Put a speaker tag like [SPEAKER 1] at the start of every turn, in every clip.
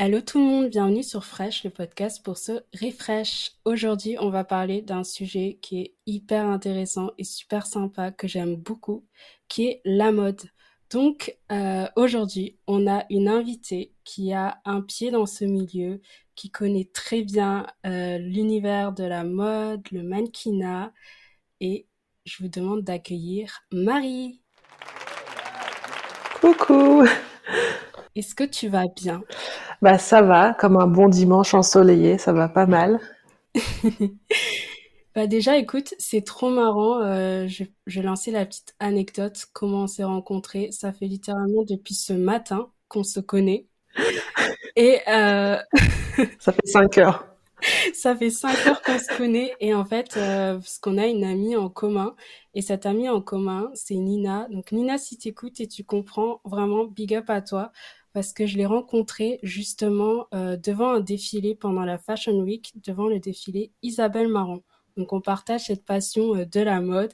[SPEAKER 1] Hello tout le monde, bienvenue sur Fresh, le podcast pour se refresh. Aujourd'hui, on va parler d'un sujet qui est hyper intéressant et super sympa, que j'aime beaucoup, qui est la mode. Donc euh, aujourd'hui, on a une invitée qui a un pied dans ce milieu, qui connaît très bien euh, l'univers de la mode, le mannequinat, et je vous demande d'accueillir Marie.
[SPEAKER 2] Coucou
[SPEAKER 1] Est-ce que tu vas bien?
[SPEAKER 2] Bah ça va, comme un bon dimanche ensoleillé, ça va pas mal.
[SPEAKER 1] Bah déjà, écoute, c'est trop marrant. Euh, je, je vais lancer la petite anecdote. Comment on s'est rencontrés. Ça fait littéralement depuis ce matin qu'on se connaît. Et euh...
[SPEAKER 2] Ça fait cinq heures.
[SPEAKER 1] ça fait cinq heures qu'on se connaît. Et en fait, euh, parce qu'on a une amie en commun. Et cette amie en commun, c'est Nina. Donc Nina, si tu écoutes et tu comprends, vraiment, big up à toi parce que je l'ai rencontrée justement euh, devant un défilé pendant la Fashion Week, devant le défilé Isabelle Marron. Donc on partage cette passion euh, de la mode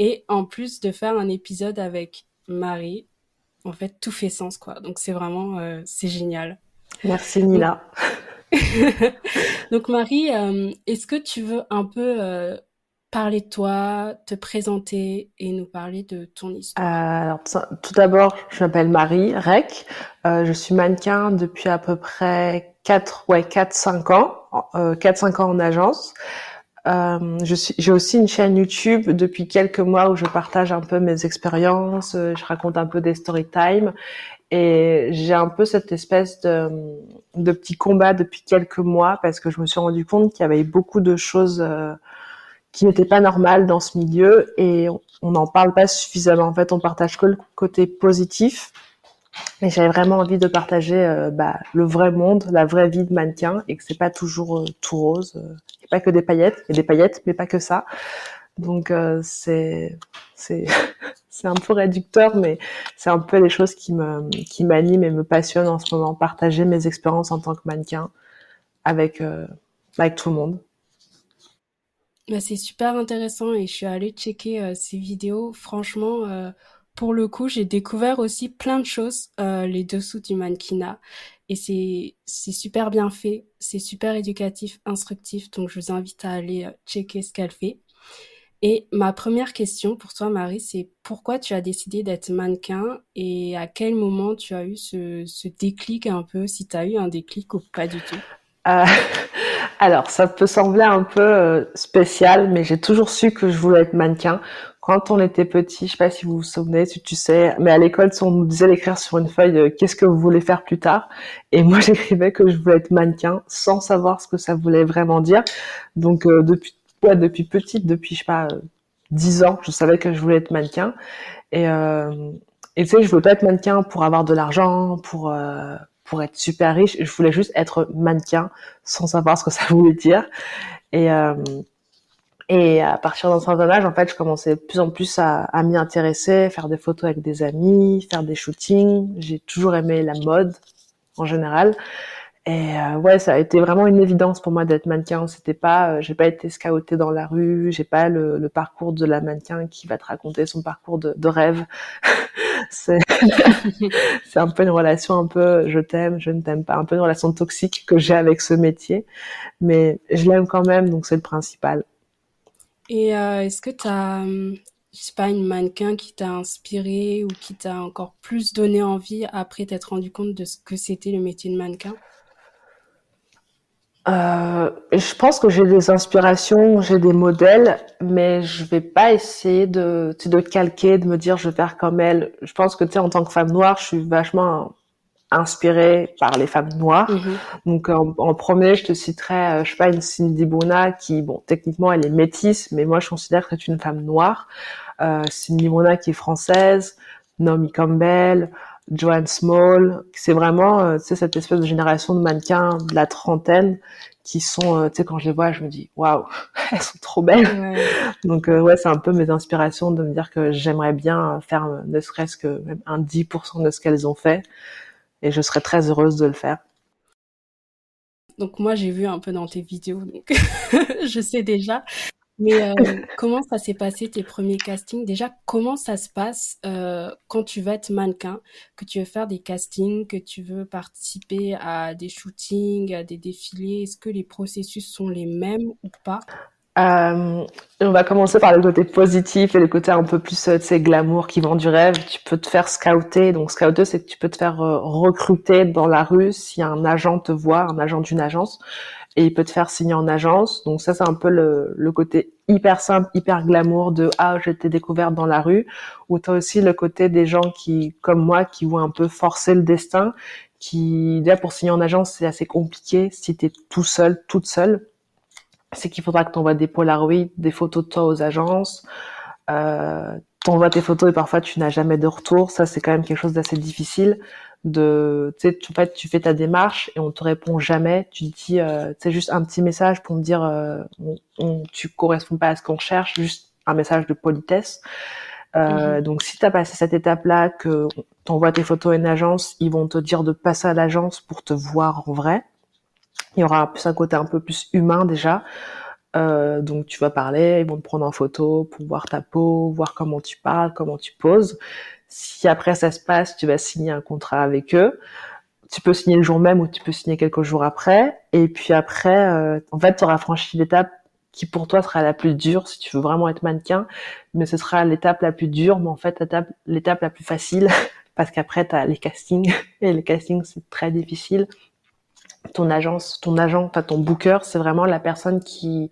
[SPEAKER 1] et en plus de faire un épisode avec Marie, en fait tout fait sens quoi. Donc c'est vraiment euh, c'est génial.
[SPEAKER 2] Merci Nila.
[SPEAKER 1] Donc Marie, est-ce que tu veux un peu parler de toi, te présenter et nous parler de ton histoire
[SPEAKER 2] Euh, alors, tout d'abord, je m'appelle Marie Rec. Euh, je suis mannequin depuis à peu près 4, ouais, 4, 5 ans, euh, 4, 5 ans en agence. Euh, j'ai aussi une chaîne YouTube depuis quelques mois où je partage un peu mes expériences, euh, je raconte un peu des story time et j'ai un peu cette espèce de, de petit combat depuis quelques mois parce que je me suis rendu compte qu'il y avait beaucoup de choses euh, qui n'étaient pas normales dans ce milieu et on n'en parle pas suffisamment. En fait, on partage que le côté positif. Et j'avais vraiment envie de partager euh, bah, le vrai monde, la vraie vie de mannequin, et que c'est pas toujours euh, tout rose. Il n'y a pas que des paillettes, il y a des paillettes, mais pas que ça. Donc euh, c'est c'est c'est un peu réducteur, mais c'est un peu les choses qui me qui m'animent et me passionnent en ce moment. Partager mes expériences en tant que mannequin avec euh, avec tout le monde.
[SPEAKER 1] Bah, c'est super intéressant et je suis allée checker euh, ces vidéos. Franchement, euh, pour le coup, j'ai découvert aussi plein de choses, euh, les dessous du mannequinat. Et c'est, c'est super bien fait, c'est super éducatif, instructif. Donc, je vous invite à aller euh, checker ce qu'elle fait. Et ma première question pour toi, Marie, c'est pourquoi tu as décidé d'être mannequin et à quel moment tu as eu ce, ce déclic un peu, si tu as eu un déclic ou pas du tout?
[SPEAKER 2] Euh, alors, ça peut sembler un peu euh, spécial, mais j'ai toujours su que je voulais être mannequin. Quand on était petit, je sais pas si vous vous souvenez, si tu sais, mais à l'école, on nous disait d'écrire sur une feuille euh, qu'est-ce que vous voulez faire plus tard. Et moi, j'écrivais que je voulais être mannequin sans savoir ce que ça voulait vraiment dire. Donc, euh, depuis, ouais, depuis petite, depuis, je sais pas, euh, 10 ans, je savais que je voulais être mannequin. Et, euh, tu sais, je voulais pas être mannequin pour avoir de l'argent, pour, euh, pour être super riche. Je voulais juste être mannequin sans savoir ce que ça voulait dire. Et, euh, et à partir d'un certain âge, en fait, je commençais de plus en plus à, à m'y intéresser, faire des photos avec des amis, faire des shootings. J'ai toujours aimé la mode en général. Et euh, ouais, ça a été vraiment une évidence pour moi d'être mannequin. C'était pas, euh, j'ai pas été scoutée dans la rue, j'ai pas le, parcours de la mannequin qui va te raconter son parcours de, rêve. c'est c'est un peu une relation un peu je t'aime, je ne t'aime pas, un peu une relation toxique que j'ai avec ce métier, mais je l'aime quand même, donc c'est le principal.
[SPEAKER 1] Et euh, est-ce que tu as, je sais pas, une mannequin qui t'a inspiré ou qui t'a encore plus donné envie après t'être rendu compte de ce que c'était le métier de mannequin?
[SPEAKER 2] Euh, je pense que j'ai des inspirations, j'ai des modèles, mais je vais pas essayer de, de calquer, de me dire je vais faire comme elle. Je pense que tu sais, en tant que femme noire, je suis vachement inspirée par les femmes noires.
[SPEAKER 1] Mhm.
[SPEAKER 2] Donc en, en premier, je te citerai, euh, je sais pas, une Cindy Bruna qui, bon, techniquement, elle est métisse, mais moi, je considère que c'est une femme noire. Euh, Cindy Bruna qui est française, Naomi Campbell, Joanne Small. C'est vraiment, euh, tu sais, cette espèce de génération de mannequins de la trentaine qui sont, euh, tu sais, quand je les vois, je me dis, waouh, elles sont trop belles.
[SPEAKER 1] Ouais.
[SPEAKER 2] Donc euh, ouais, c'est un peu mes inspirations de me dire que j'aimerais bien faire euh, ne serait-ce que même un 10% de ce qu'elles ont fait, et je serais très heureuse de le faire.
[SPEAKER 1] Donc moi j'ai vu un peu dans tes vidéos, donc je sais déjà. Mais euh, comment ça s'est passé tes premiers castings? Déjà, comment ça se passe euh, quand tu vas être mannequin, que tu veux faire des castings, que tu veux participer à des shootings, à des défilés? Est-ce que les processus sont les mêmes ou pas?
[SPEAKER 2] Euh, on va commencer par le côté positif et le côté un peu plus, tu sais, glamour qui vend du rêve. Tu peux te faire scouter. Donc, scouter, c'est que tu peux te faire recruter dans la rue. Si un agent te voit, un agent d'une agence et il peut te faire signer en agence. Donc ça, c'est un peu le, le, côté hyper simple, hyper glamour de ah j'étais découverte dans la rue. Ou t'as aussi le côté des gens qui, comme moi, qui vont un peu forcer le destin, qui déjà pour signer en agence c'est assez compliqué si t'es tout seul, toute seule. C'est qu'il faudra que t'envoies des polaroids, des photos de toi aux agences. Euh, t'envoies tes photos et parfois tu n'as jamais de retour. Ça c'est quand même quelque chose d'assez difficile de tu sais en fait tu fais ta démarche et on te répond jamais tu dis euh, c'est juste un petit message pour me dire euh, on, tu corresponds pas à ce qu'on cherche juste un message de politesse euh, mhm. donc si tu as passé cette étape là que t'envoies tes photos à une agence ils vont te dire de passer à l'agence pour te voir en vrai il y aura plus un côté un peu plus humain déjà euh, donc tu vas parler, ils vont te prendre en photo pour voir ta peau, voir comment tu parles, comment tu poses. Si après ça se passe, tu vas signer un contrat avec eux. Tu peux signer le jour même ou tu peux signer quelques jours après. Et puis après, euh, en fait, tu auras franchi l'étape qui pour toi sera la plus dure si tu veux vraiment être mannequin. Mais ce sera l'étape la plus dure, mais en fait l'étape la plus facile parce qu'après tu as les castings et les castings c'est très difficile. Ton agence, ton agent, enfin ton booker, c'est vraiment la personne qui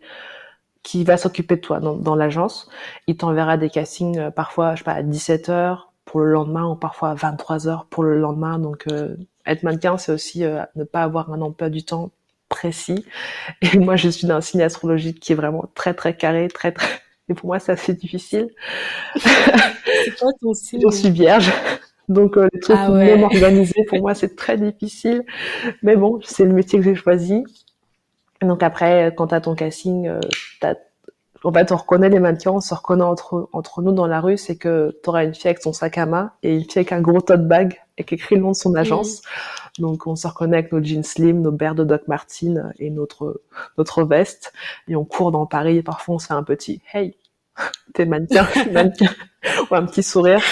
[SPEAKER 2] qui va s'occuper de toi dans, dans l'agence. Il t'enverra des castings euh, parfois, je sais pas, à 17 heures, pour le lendemain ou parfois à 23 heures pour le lendemain. Donc euh, être mannequin, c'est aussi euh, ne pas avoir un emploi du temps précis. Et moi, je suis d'un signe astrologique qui est vraiment très très carré, très très. Et pour moi, c'est assez difficile.
[SPEAKER 1] c'est quoi ton signe?
[SPEAKER 2] Je suis vierge. Donc euh, les trucs ah même organisés, pour moi, c'est très difficile. Mais bon, c'est le métier que j'ai choisi. Donc après, quand t'as ton casting, euh, t'as en fait, on reconnaît les mannequins, on se reconnaît entre, entre nous dans la rue, c'est que tu auras une fille avec son sac à main et une fille avec un gros tote bag et qui écrit le nom de son agence. Donc, on se reconnaît avec nos jeans slim, nos berres de Doc Martin et notre, notre veste. Et on court dans Paris et parfois on se fait un petit Hey, t'es mannequin, mannequin. ou un petit sourire.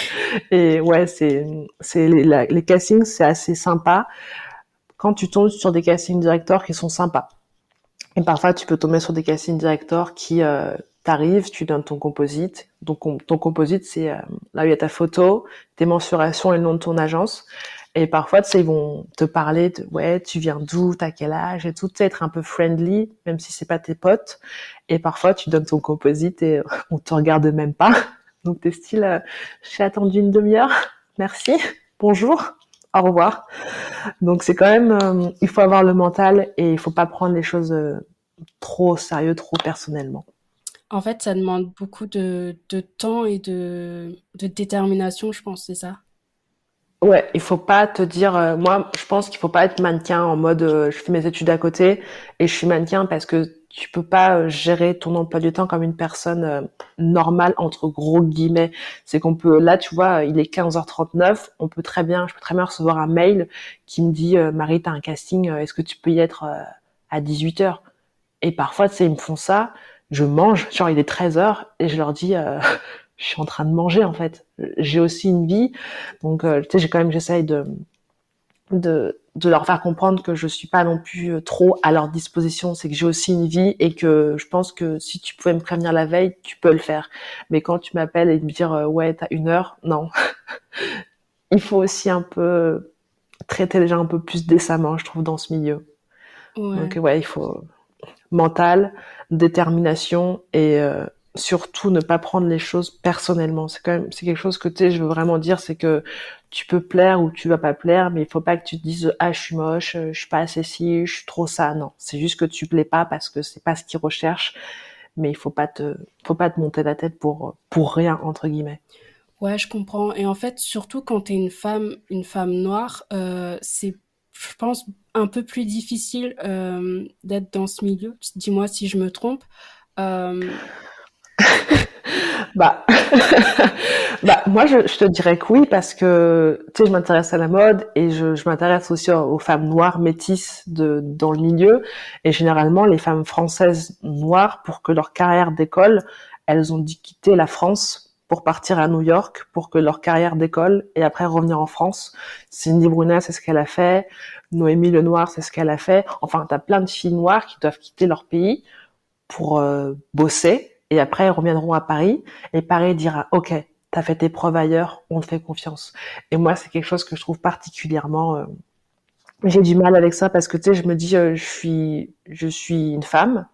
[SPEAKER 2] Et ouais, c'est, c'est les, les castings, c'est assez sympa quand tu tombes sur des casting directeurs qui sont sympas. Et parfois, tu peux tomber sur des casting directors qui euh, t'arrivent, tu donnes ton composite. Donc, ton composite, c'est euh, là où il y a ta photo, tes mensurations et le nom de ton agence. Et parfois, tu sais, ils vont te parler de ouais, tu viens d'où, t'as quel âge et tout, être un peu friendly, même si c'est pas tes potes. Et parfois, tu donnes ton composite et on te regarde même pas. Donc, t'es style, euh, j'ai attendu une demi-heure, merci, bonjour au revoir. Donc c'est quand même, euh, il faut avoir le mental et il faut pas prendre les choses euh, trop sérieux, trop personnellement.
[SPEAKER 1] En fait, ça demande beaucoup de, de temps et de, de, détermination, je pense, c'est ça?
[SPEAKER 2] Ouais, il faut pas te dire, euh, moi, je pense qu'il faut pas être mannequin en mode, je fais mes études à côté et je suis mannequin parce que tu peux pas euh, gérer ton emploi du temps comme une personne euh, normale entre gros guillemets. C'est qu'on peut là, tu vois, il est 15h39, on peut très bien, je peux très bien recevoir un mail qui me dit euh, Marie, t'as un casting, est-ce que tu peux y être à 18h Et parfois, tu sais, ils me font ça, je mange, genre il est 13h et je leur dis je suis en train de manger en fait. J'ai aussi une vie. Donc tu sais, j'ai quand même j'essaye de de, de leur faire comprendre que je suis pas non plus euh, trop à leur disposition, c'est que j'ai aussi une vie et que je pense que si tu pouvais me prévenir la veille, tu peux le faire. Mais quand tu m'appelles et me dire euh, ouais t'as une heure, non. Il faut aussi un peu traiter les gens un peu plus décemment, je trouve, dans ce milieu. Donc ouais, il faut mental, détermination et euh, surtout ne pas prendre les choses personnellement. C'est quand même, c'est quelque chose que tu je veux vraiment dire, c'est que tu peux plaire ou tu vas pas plaire, mais il faut pas que tu te dises ah je suis moche, je suis pas assez ci, je suis trop ça. Non, c'est juste que tu plais pas parce que c'est pas ce qu'ils recherchent, mais il faut pas te, faut pas te monter la tête pour pour rien entre guillemets.
[SPEAKER 1] Ouais, je comprends. Et en fait, surtout quand tu es une femme, une femme noire, euh, c'est, je pense, un peu plus difficile euh, d'être dans ce milieu. Dis-moi si je me trompe. Euh,
[SPEAKER 2] Bah, bah moi je, je, te dirais que oui parce que tu sais je m'intéresse à la mode et je, je m'intéresse aussi aux femmes noires métisses de dans le milieu et généralement les femmes françaises noires pour que leur carrière d'école elles ont dû quitter la France pour partir à New York pour que leur carrière d'école et après revenir en France. Cindy Brunet c'est ce qu'elle a fait, Noémie Lenoir c'est ce qu'elle a fait. Enfin t'as plein de filles noires qui doivent quitter leur pays pour euh, bosser et après ils reviendront à Paris. Et Paris dira ok t'as fait tes preuves ailleurs on te fait confiance et moi c'est quelque chose que je trouve particulièrement euh, j'ai du mal avec ça parce que tu sais je me dis euh, je suis je suis une femme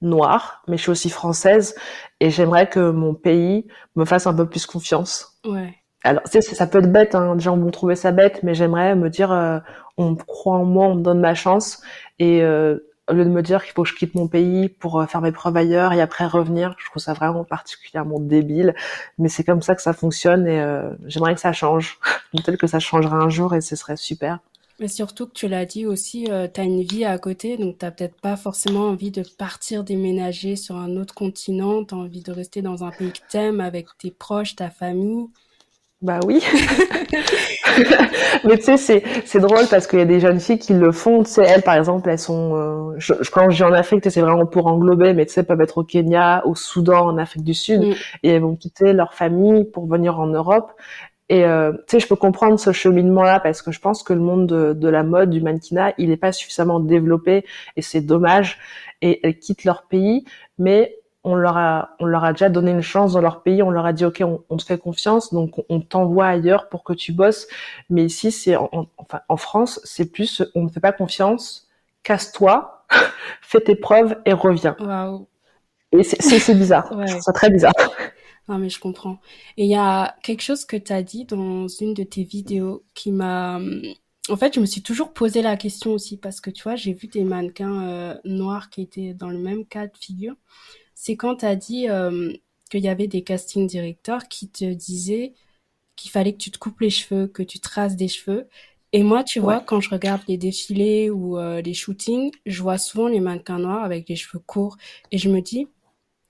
[SPEAKER 2] noire mais je suis aussi française et j'aimerais que mon pays me fasse un peu plus confiance.
[SPEAKER 1] Ouais.
[SPEAKER 2] Alors, tu sais, ça peut être bête, hein, des gens vont trouver ça bête, mais j'aimerais me dire, euh, on croit en moi, on me donne ma chance, et euh, au lieu de me dire qu'il faut que je quitte mon pays pour euh, faire mes preuves ailleurs et après revenir, je trouve ça vraiment particulièrement débile. Mais c'est comme ça que ça fonctionne et euh, j'aimerais que ça change. Peut-être que ça changera un jour et ce serait super.
[SPEAKER 1] Mais surtout que tu l'as dit aussi, euh, tu as une vie à côté, donc tu peut-être pas forcément envie de partir déménager sur un autre continent, tu as envie de rester dans un pays que t'aimes avec tes proches, ta famille.
[SPEAKER 2] Bah oui. mais tu sais, c'est, c'est drôle parce qu'il y a des jeunes filles qui le font. Tu sais, elles, par exemple, elles sont, euh, je, quand je dis en Afrique, c'est vraiment pour englober, mais tu sais, peuvent être au Kenya, au Soudan, en Afrique du Sud, mm. et elles vont quitter leur famille pour venir en Europe. Et euh, tu sais, je peux comprendre ce cheminement-là parce que je pense que le monde de, de la mode, du mannequinat, il n'est pas suffisamment développé et c'est dommage. Et elles quittent leur pays, mais on leur a, on leur a déjà donné une chance dans leur pays, on leur a dit ok, on, te fait confiance, donc on, t'envoie ailleurs pour que tu bosses. Mais ici, c'est en, enfin en France, c'est plus on ne fait pas confiance, casse-toi, fais tes preuves et reviens. Et c'est bizarre, c'est très bizarre.
[SPEAKER 1] Non mais je comprends. Et il y a quelque chose que tu as dit dans une de tes vidéos qui m'a en fait, je me suis toujours posé la question aussi parce que tu vois, j'ai vu des mannequins euh, noirs qui étaient dans le même cas de figure c'est quand tu as dit euh, qu'il y avait des casting directeurs qui te disaient qu'il fallait que tu te coupes les cheveux, que tu traces des cheveux. Et moi, tu vois, quand je regarde les défilés ou euh, les shootings, je vois souvent les mannequins noirs avec les cheveux courts. Et je me dis,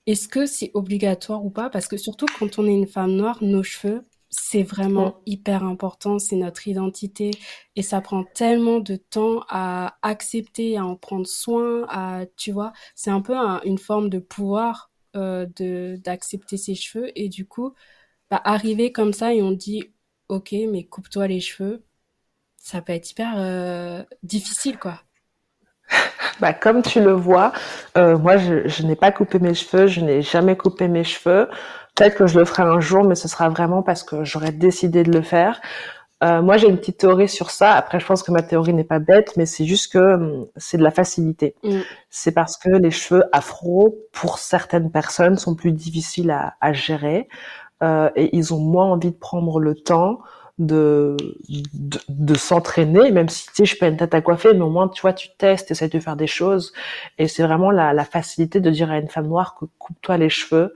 [SPEAKER 1] est-ce que c'est obligatoire ou pas? Parce que surtout quand on est une femme noire, nos cheveux, c'est vraiment hyper important, c'est notre identité et ça prend tellement de temps à accepter, à en prendre soin, à tu vois, c'est un peu une forme de pouvoir euh, de d'accepter ses cheveux et du coup, bah, arriver comme ça et on dit ok mais coupe-toi les cheveux, ça peut être hyper euh, difficile quoi.
[SPEAKER 2] Bah, comme tu le vois, euh, moi je, je n'ai pas coupé mes cheveux, je n'ai jamais coupé mes cheveux. Peut-être que je le ferai un jour, mais ce sera vraiment parce que j'aurais décidé de le faire. Euh, moi, j'ai une petite théorie sur ça. Après, je pense que ma théorie n'est pas bête, mais c'est juste que hum, c'est de la facilité. Mm. C'est parce que les cheveux afro, pour certaines personnes, sont plus difficiles à, à gérer euh, et ils ont moins envie de prendre le temps de, de, de s'entraîner, même si tu sais, je peux une tête à coiffer, mais au moins, tu vois, tu testes, essaies de faire des choses. Et c'est vraiment la, la facilité de dire à une femme noire que coupe-toi les cheveux.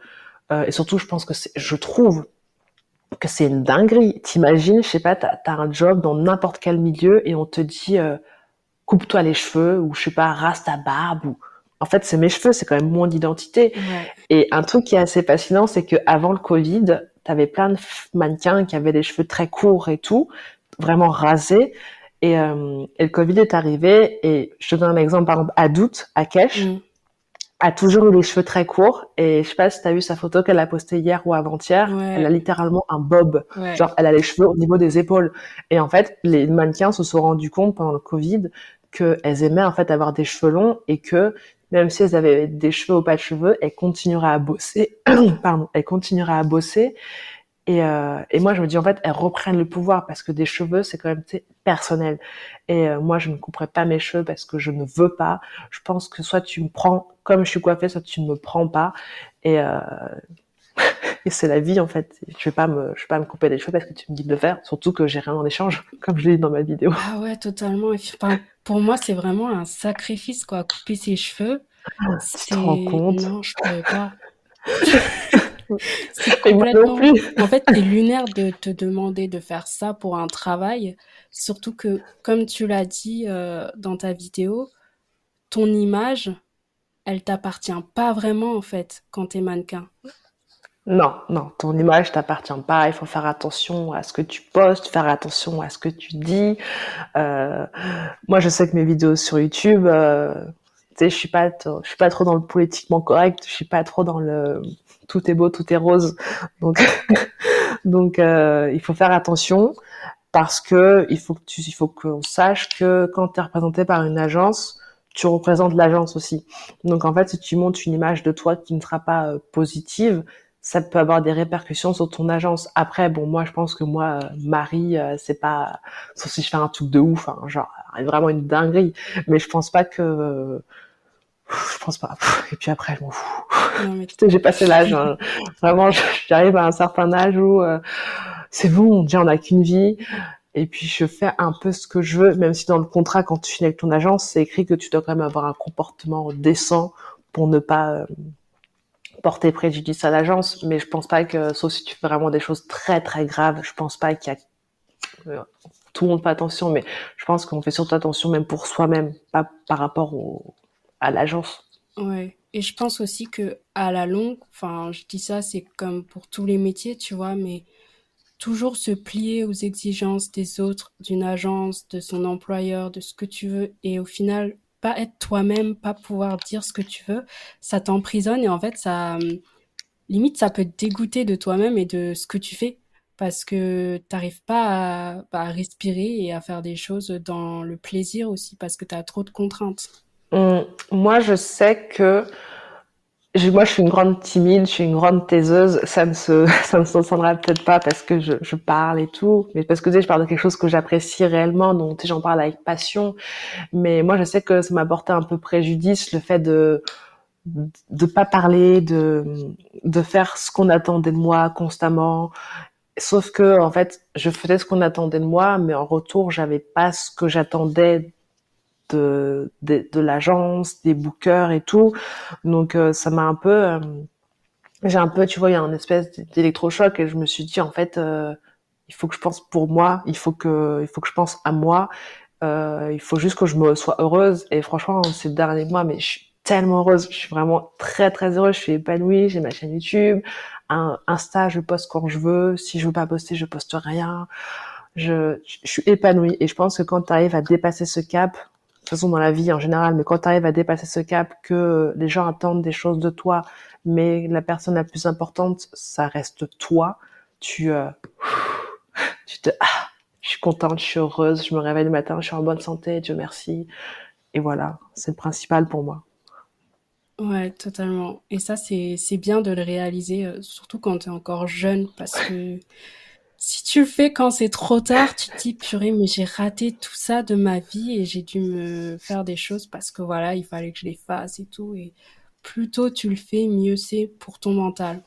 [SPEAKER 2] Euh, et surtout, je pense que je trouve que c'est une dinguerie. T'imagines, je sais pas, t'as as un job dans n'importe quel milieu et on te dit euh, coupe-toi les cheveux ou je sais pas, rase ta barbe ou en fait c'est mes cheveux, c'est quand même mon identité. Et un truc qui est assez fascinant, c'est que avant le Covid, t'avais plein de mannequins qui avaient des cheveux très courts et tout, vraiment rasés. Et, euh, et le Covid est arrivé et je te donne un exemple par exemple à Doute, à Kesh. Mm a toujours eu les cheveux très courts et je sais pas si tu as vu sa photo qu'elle a postée hier ou avant-hier, elle a littéralement un bob. Genre elle a les cheveux au niveau des épaules. Et en fait, les mannequins se sont rendus compte pendant le Covid qu'elles aimaient en fait avoir des cheveux longs et que même si elles avaient des cheveux ou pas de cheveux, elles continueraient à bosser. Pardon, elles continueraient à bosser et, euh, et, moi, je me dis, en fait, elles reprennent le pouvoir parce que des cheveux, c'est quand même personnel. Et euh, moi, je ne couperai pas mes cheveux parce que je ne veux pas. Je pense que soit tu me prends comme je suis coiffée, soit tu ne me prends pas. Et, euh, et c'est la vie, en fait. Je vais pas me, je vais pas me couper les cheveux parce que tu me dis de le faire. Surtout que j'ai rien en échange, comme je l'ai dit dans ma vidéo.
[SPEAKER 1] Ah ouais, totalement. Enfin, pour moi, c'est vraiment un sacrifice, quoi. Couper ses cheveux.
[SPEAKER 2] Ah, tu te rends compte?
[SPEAKER 1] Non, je pourrais pas. C'est complètement. En fait, c'est lunaire de te demander de faire ça pour un travail, surtout que, comme tu l'as dit euh, dans ta vidéo, ton image, elle t'appartient pas vraiment en fait quand t'es mannequin.
[SPEAKER 2] Non, non, ton image t'appartient pas. Il faut faire attention à ce que tu postes, faire attention à ce que tu dis. Euh, moi, je sais que mes vidéos sur YouTube, euh, tu sais, je suis pas, je suis pas trop dans le politiquement correct. Je suis pas trop dans le tout est beau, tout est rose. Donc, donc, euh, il faut faire attention parce que il faut que tu, il faut qu'on sache que quand tu es représenté par une agence, tu représentes l'agence aussi. Donc en fait, si tu montes une image de toi qui ne sera pas euh, positive, ça peut avoir des répercussions sur ton agence. Après, bon, moi, je pense que moi, euh, Marie, euh, c'est pas, sauf si je fais un truc de ouf, hein, genre vraiment une dinguerie. Mais je pense pas que, je pense pas. Et puis après, je m'en fous. J'ai passé l'âge. Hein. Vraiment, j'arrive à un certain âge où c'est bon, déjà on n'a qu'une vie. Et puis je fais un peu ce que je veux, même si dans le contrat, quand tu finis avec ton agence, c'est écrit que tu dois quand même avoir un comportement décent pour ne pas euh, porter préjudice à l'agence. Mais je pense pas que, sauf si tu fais vraiment des choses très très graves, je pense pas qu'il y a euh, tout le monde fait attention, mais je pense qu'on fait surtout attention même pour soi-même, pas par rapport au, l'agence.
[SPEAKER 1] Ouais. Et je pense aussi que à la longue, enfin, je dis ça, c'est comme pour tous les métiers, tu vois, mais toujours se plier aux exigences des autres, d'une agence, de son employeur, de ce que tu veux, et au final, pas être toi-même, pas pouvoir dire ce que tu veux, ça t'emprisonne et en fait, ça, limite, ça peut te dégoûter de toi-même et de ce que tu fais parce que t'arrives pas à, bah, à, respirer et à faire des choses dans le plaisir aussi parce que tu as trop de contraintes.
[SPEAKER 2] Hum, moi, je sais que moi, je suis une grande timide, je suis une grande taiseuse. Ça ne se, ça ne s'entendra peut-être pas parce que je, je, parle et tout, mais parce que je parle de quelque chose que j'apprécie réellement, donc j'en parle avec passion. Mais moi, je sais que ça m'a porté un peu préjudice le fait de de pas parler, de de faire ce qu'on attendait de moi constamment. Sauf que en fait, je faisais ce qu'on attendait de moi, mais en retour, j'avais pas ce que j'attendais de, de, l'agence, des bookers et tout. Donc euh, ça m'a un peu, euh, j'ai un peu, tu vois, il y a un espèce d'électrochoc et je me suis dit en fait, euh, il faut que je pense pour moi, il faut que, il faut que je pense à moi. il faut juste que je me sois heureuse et franchement ces derniers mois, mais je suis tellement heureuse, je suis vraiment très très heureuse, je suis épanouie, j'ai ma chaîne YouTube, un Insta, je poste quand je veux, si je veux pas poster, je poste rien. Je, je suis épanouie et je pense que quand tu arrives à dépasser ce cap, de dans la vie en général, mais quand tu arrives à dépasser ce cap, que les gens attendent des choses de toi, mais la personne la plus importante, ça reste toi, tu, euh, tu te, ah, je suis contente, je suis heureuse, je me réveille le matin, je suis en bonne santé, Dieu merci. Et voilà, c'est le principal pour moi.
[SPEAKER 1] Ouais, totalement. Et ça, c'est, c'est bien de le réaliser, euh, surtout quand tu es encore jeune, parce que si tu le fais quand c'est trop tard, tu te dis purée, mais j'ai raté tout ça de ma vie et j'ai dû me faire des choses parce que voilà, il fallait que je les fasse et tout. Et plus tôt tu le fais, mieux c'est pour ton mental.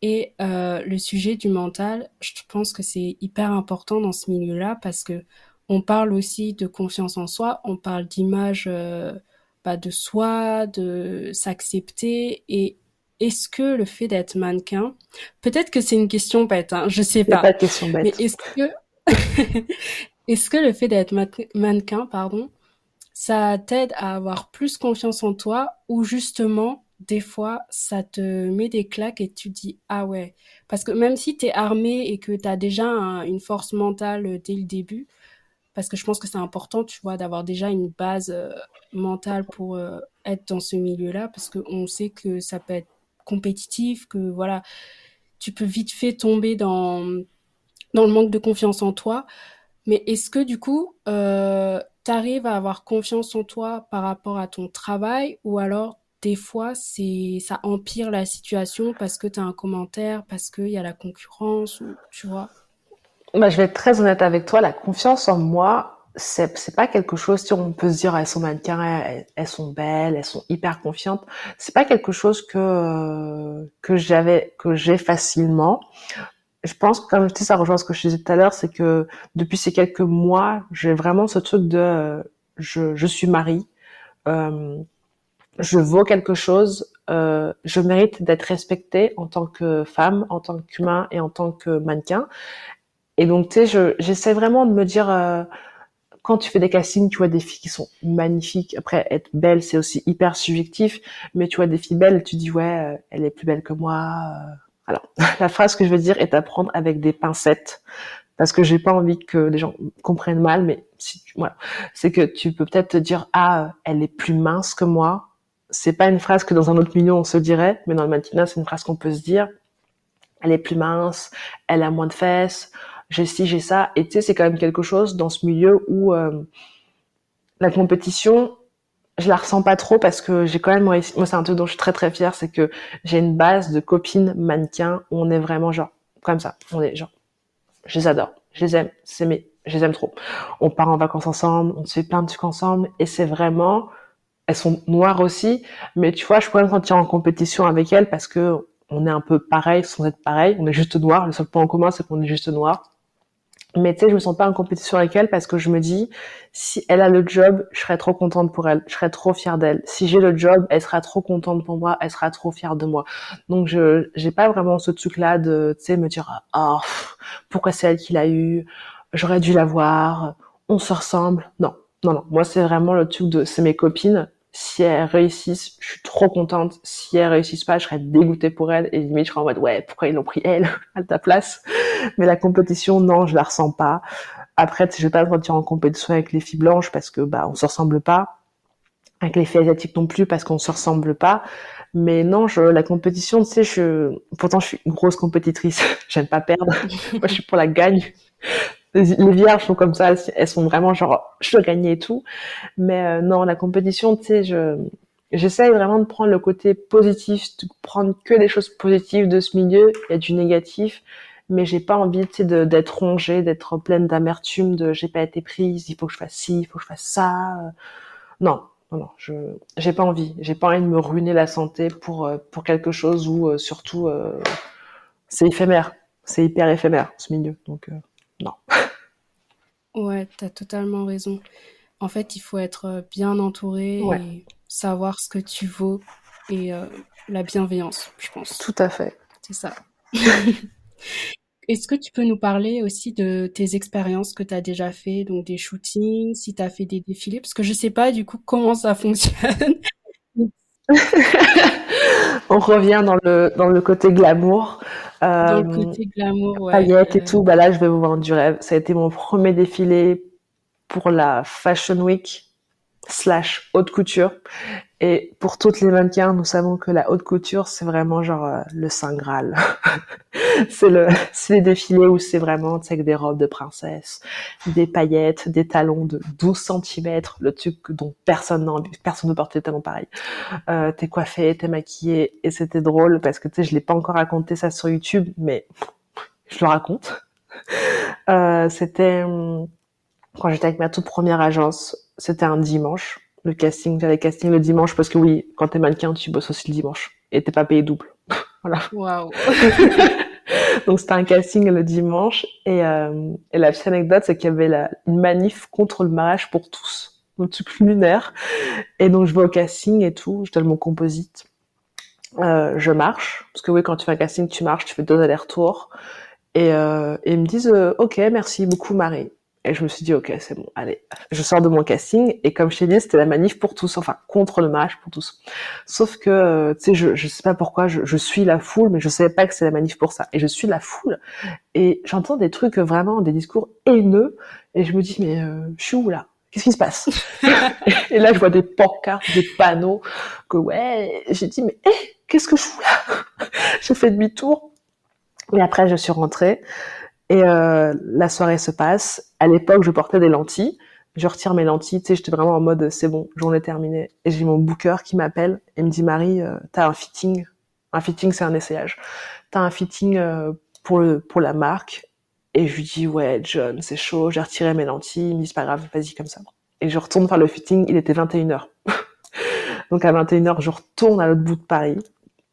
[SPEAKER 1] Et euh, le sujet du mental, je pense que c'est hyper important dans ce milieu-là parce que on parle aussi de confiance en soi, on parle d'image euh, bah, de soi, de s'accepter et est-ce que le fait d'être mannequin, peut-être que c'est une question bête, hein, je sais pas.
[SPEAKER 2] pas de question bête.
[SPEAKER 1] Mais est-ce que, est-ce que le fait d'être mannequin, pardon, ça t'aide à avoir plus confiance en toi ou justement, des fois, ça te met des claques et tu dis, ah ouais. Parce que même si tu es armé et que tu as déjà une force mentale euh, dès le début, parce que je pense que c'est important, tu vois, d'avoir déjà une base euh, mentale pour euh, être dans ce milieu-là, parce qu'on sait que ça peut être compétitif, que voilà, tu peux vite fait tomber dans, dans le manque de confiance en toi. Mais est-ce que du coup, euh, tu arrives à avoir confiance en toi par rapport à ton travail ou alors des fois c'est ça empire la situation parce que tu as un commentaire, parce qu'il y a la concurrence, tu vois?
[SPEAKER 2] Bah, Je vais être très honnête avec toi, la confiance en moi, c'est pas quelque chose si on peut se dire elles sont mannequins elles, sont belles elles sont hyper confiantes. C'est pas quelque chose que que j'avais que j'ai facilement. Je pense comme je dis ça rejoint ce que je disais tout à l'heure c'est que depuis ces quelques mois j'ai vraiment ce truc de je je suis Marie euh, je vaux quelque chose euh, je mérite d'être respectée en tant que femme en tant qu'humain et en tant que mannequin. Et donc tu sais j'essaie vraiment de me dire euh, quand tu fais des castings, tu vois des filles qui sont magnifiques. Après, être belle, c'est aussi hyper subjectif. Mais tu vois des filles belles, tu dis ouais, euh, elle est plus belle que moi. Euh, alors la phrase que je veux dire est à prendre avec des pincettes parce que j'ai pas envie que les gens comprennent mal, mais si voilà, c'est que tu peux peut-être te dire ah elle est plus mince que moi. C'est pas une phrase que dans un autre milieu on se dirait, mais dans le mannequinat c'est une phrase qu'on peut se dire. Elle est plus mince, elle a moins de fesses, j'ai ci j'ai ça. Et tu sais c'est quand même quelque chose dans ce milieu où euh, la compétition je la ressens pas trop parce que j'ai quand même réussi. Moi, c'est un truc dont je suis très très fière, c'est que j'ai une base de copines mannequins où on est vraiment genre comme ça. On est genre je les adore, je les aime, c'est mes, je les aime trop. On part en vacances ensemble, on se fait plein de trucs ensemble, et c'est vraiment, elles sont noires aussi, mais tu vois, je pourrais me sentir en compétition avec elles parce que on est un peu pareil sans être pareil, on est juste noir. Le seul point en commun, c'est qu'on est juste noir. Mais tu sais, je me sens pas en compétition avec elle parce que je me dis, si elle a le job, je serais trop contente pour elle, je serais trop fière d'elle. Si j'ai le job, elle sera trop contente pour moi, elle sera trop fière de moi. Donc je j'ai pas vraiment ce truc-là de, tu sais, me dire, oh, pourquoi c'est elle qui l'a eu, j'aurais dû l'avoir, on se ressemble. Non, non, non. Moi, c'est vraiment le truc de, c'est mes copines, si elles réussissent, je suis trop contente. Si elles réussissent pas, je serais dégoûtée pour elles. Et limite, je serais en mode, ouais, pourquoi ils l'ont pris elle à ta place? Mais la compétition, non, je la ressens pas. Après, je vais pas me sentir en compétition avec les filles blanches parce que, bah, on se ressemble pas. Avec les filles asiatiques non plus parce qu'on se ressemble pas. Mais non, je, la compétition, tu sais, je, pourtant, je suis une grosse compétitrice. J'aime pas perdre. Moi, je suis pour la gagne les, vierges sont comme ça, elles sont vraiment genre je dois gagner et tout. Mais euh, non, la compétition, tu sais, je j'essaye vraiment de prendre le côté positif, de prendre que des choses positives de ce milieu. Il y a du négatif, mais j'ai pas envie, tu sais, d'être rongée, d'être pleine d'amertume, de j'ai pas été prise, il faut que je fasse ci, il faut que je fasse ça. Non, non, non, je j'ai pas envie. J'ai pas envie de me ruiner la santé pour euh, pour quelque chose où euh, surtout c'est éphémère, c'est hyper éphémère ce milieu. Donc non.
[SPEAKER 1] Ouais, t'as totalement raison. En fait, il faut être euh, bien entouré et savoir ce que tu vaux et euh, la bienveillance, je pense.
[SPEAKER 2] Tout à fait.
[SPEAKER 1] C'est ça. Est-ce que tu peux nous parler aussi de tes expériences que tu as déjà fait, donc des shootings, si tu as fait des défilés? Parce que je sais pas du coup comment ça fonctionne.
[SPEAKER 2] On revient dans le, dans le côté glamour.
[SPEAKER 1] Dans le euh, côté glamour, ouais.
[SPEAKER 2] Paillettes et tout, bah là, je vais vous vendre du rêve. Ça a été mon premier défilé pour la Fashion Week slash haute couture. Et pour toutes les mannequins, nous savons que la haute couture, c'est vraiment genre euh, le saint graal. c'est le, c'est les défilés où c'est vraiment, tu sais, des robes de princesse, des paillettes, des talons de 12 cm, le truc dont personne n'a personne ne portait des talons pareils. Euh, t'es coiffé, t'es maquillé, et c'était drôle parce que tu sais, je l'ai pas encore raconté ça sur YouTube, mais je le raconte. Euh, c'était hum, quand j'étais avec ma toute première agence, c'était un dimanche le casting, j'avais casting le dimanche parce que oui, quand t'es mannequin, tu bosses aussi le dimanche et t'es pas payé double. voilà.
[SPEAKER 1] Waouh.
[SPEAKER 2] donc c'était un casting le dimanche et, euh, et la petite anecdote c'est qu'il y avait la, une manif contre le mariage pour tous, un truc lunaire. Et donc je vais au casting et tout, je donne mon composite, euh, je marche parce que oui quand tu fais un casting tu marches, tu fais deux allers-retours et, euh, et ils me disent euh, ok merci beaucoup Marie. Et je me suis dit, ok, c'est bon, allez, je sors de mon casting. Et comme je t'ai dit, c'était la manif pour tous, enfin, contre le mariage pour tous. Sauf que, euh, tu sais, je, je sais pas pourquoi, je, je, suis la foule, mais je savais pas que c'était la manif pour ça. Et je suis la foule. Et j'entends des trucs vraiment, des discours haineux. Et je me dis, mais euh, je suis où là? Qu'est-ce qui se passe? Et là, je vois des pancartes, des panneaux, que ouais, j'ai dit, mais hé, eh, qu'est-ce que je fous là? J'ai fait demi-tour. Et après, je suis rentrée. Et euh, la soirée se passe. À l'époque, je portais des lentilles. Je retire mes lentilles. Tu sais, j'étais vraiment en mode c'est bon, journée terminée. Et j'ai mon booker qui m'appelle et me dit Marie, euh, t'as un fitting. Un fitting, c'est un essayage. T'as un fitting euh, pour le pour la marque. Et je lui dis ouais, John, c'est chaud. J'ai retiré mes lentilles. Il me dit c'est pas grave, vas-y comme ça. Et je retourne faire le fitting. Il était 21h. Donc à 21h, je retourne à l'autre bout de Paris.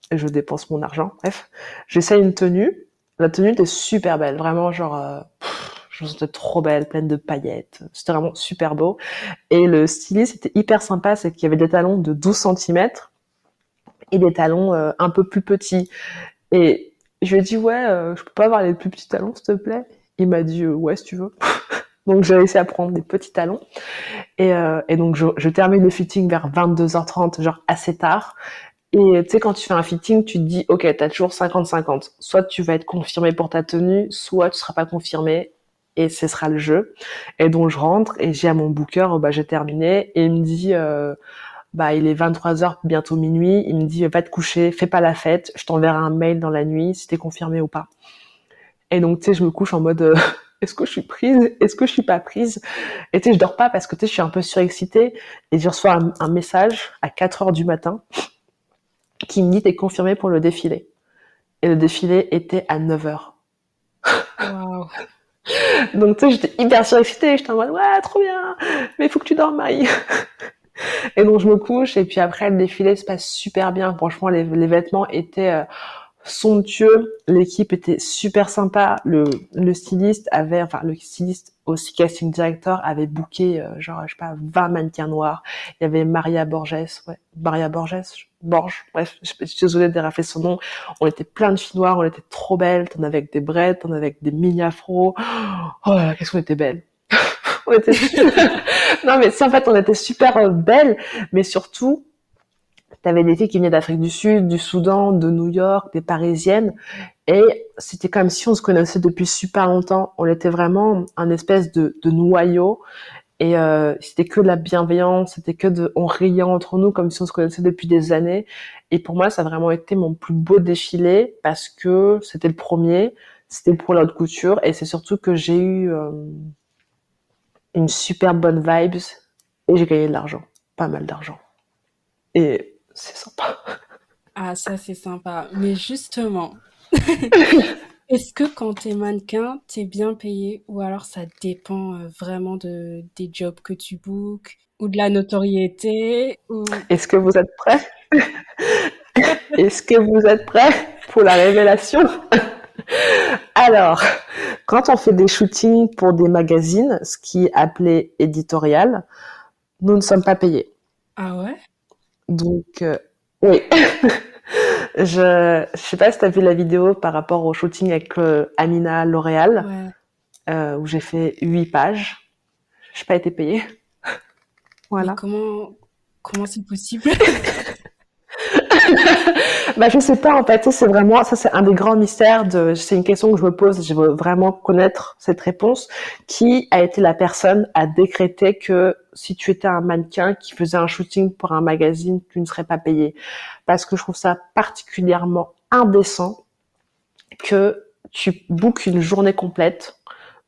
[SPEAKER 2] Et je dépense mon argent. Bref, j'essaye une tenue la tenue était super belle, vraiment genre, euh, je me sentais trop belle, pleine de paillettes. C'était vraiment super beau. Et le styliste était hyper sympa, c'est qu'il y avait des talons de 12 cm et des talons euh, un peu plus petits. Et je lui ai dit ouais, euh, je peux pas avoir les plus petits talons s'il te plaît? Il m'a dit ouais si tu veux. donc j'ai réussi à prendre des petits talons. Et, donc je termine le fitting vers 22h30, genre assez tard. Et tu sais, quand tu fais un fitting, tu te dis, ok, t'as toujours 50-50. Soit tu vas être confirmé pour ta tenue, soit tu seras pas confirmé et ce sera le jeu. Et donc je rentre et j'ai à mon booker, bah j'ai terminé et il me dit, euh, bah il est 23h, bientôt minuit. Il me dit, va te coucher, fais pas la fête, je t'enverrai un mail dans la nuit si t'es confirmé ou pas. Et donc tu sais, je me couche en mode euh, est-ce que je suis prise? Est-ce que je suis pas prise? Et tu sais, je dors pas parce que tu sais, je suis un peu surexcitée et je reçois un, message à 4 heures du matin qui me dit t'es confirmé pour le défilé. Et le défilé était à 9 heures. Wow. Donc tu sais, j'étais hyper surexcitée. J'étais en mode ouais, trop bien, mais il faut que tu dormes, Maï. et donc je me couche et puis après le défilé se passe super bien. Franchement, les, les vêtements étaient euh, somptueux. L'équipe était super sympa. Le, le styliste avait, enfin le styliste aussi casting director avait booké euh, genre je sais pas 20 mannequins noirs. Il y avait Maria Borges, ouais, Maria Borges, Borges. Bref, je, suis désolée de rafler son nom. On était plein de filles noires, on était trop belles. T'en avais avec des brettes, t'en avais avec des mini afro. Oh là, qu'est-ce qu'on était belles. on était non mais en fait on était super euh, belles, mais surtout T'avais des filles qui venaient d'Afrique du Sud, du Soudan, de New York, des Parisiennes, et c'était comme si on se connaissait depuis super longtemps. On était vraiment un espèce de, noyau, et euh, c'était que de la bienveillance, c'était que de, on riait entre nous comme si on se connaissait depuis des années. Et pour moi, ça a vraiment été mon plus beau défilé parce que c'était le premier, c'était pour la haute couture, et c'est surtout que j'ai eu euh, une super bonne vibes et j'ai gagné de l'argent, pas mal d'argent. Et c'est sympa.
[SPEAKER 1] Ah, ça, c'est sympa. Mais justement, est-ce que quand t'es mannequin, t'es bien payé ou alors ça dépend euh, vraiment de, des jobs que tu bookes ou de la notoriété ou...
[SPEAKER 2] Est-ce que vous êtes prêts Est-ce que vous êtes prêts pour la révélation? Alors, quand on fait des shootings pour des magazines, ce qui est appelé éditorial, nous ne sommes pas payés.
[SPEAKER 1] Ah ouais?
[SPEAKER 2] Donc, euh, oui. Je, je sais pas si tu as vu la vidéo par rapport au shooting avec euh, Amina L'Oréal, euh, où j'ai fait huit pages. Je n'ai pas été payée.
[SPEAKER 1] voilà. comment comment c'est possible?
[SPEAKER 2] bah, je sais pas, en fait, c'est vraiment, ça c'est un des grands mystères de, c'est une question que je me pose, je veux vraiment connaître cette réponse. Qui a été la personne à décréter que si tu étais un mannequin qui faisait un shooting pour un magazine, tu ne serais pas payé? Parce que je trouve ça particulièrement indécent que tu bookes une journée complète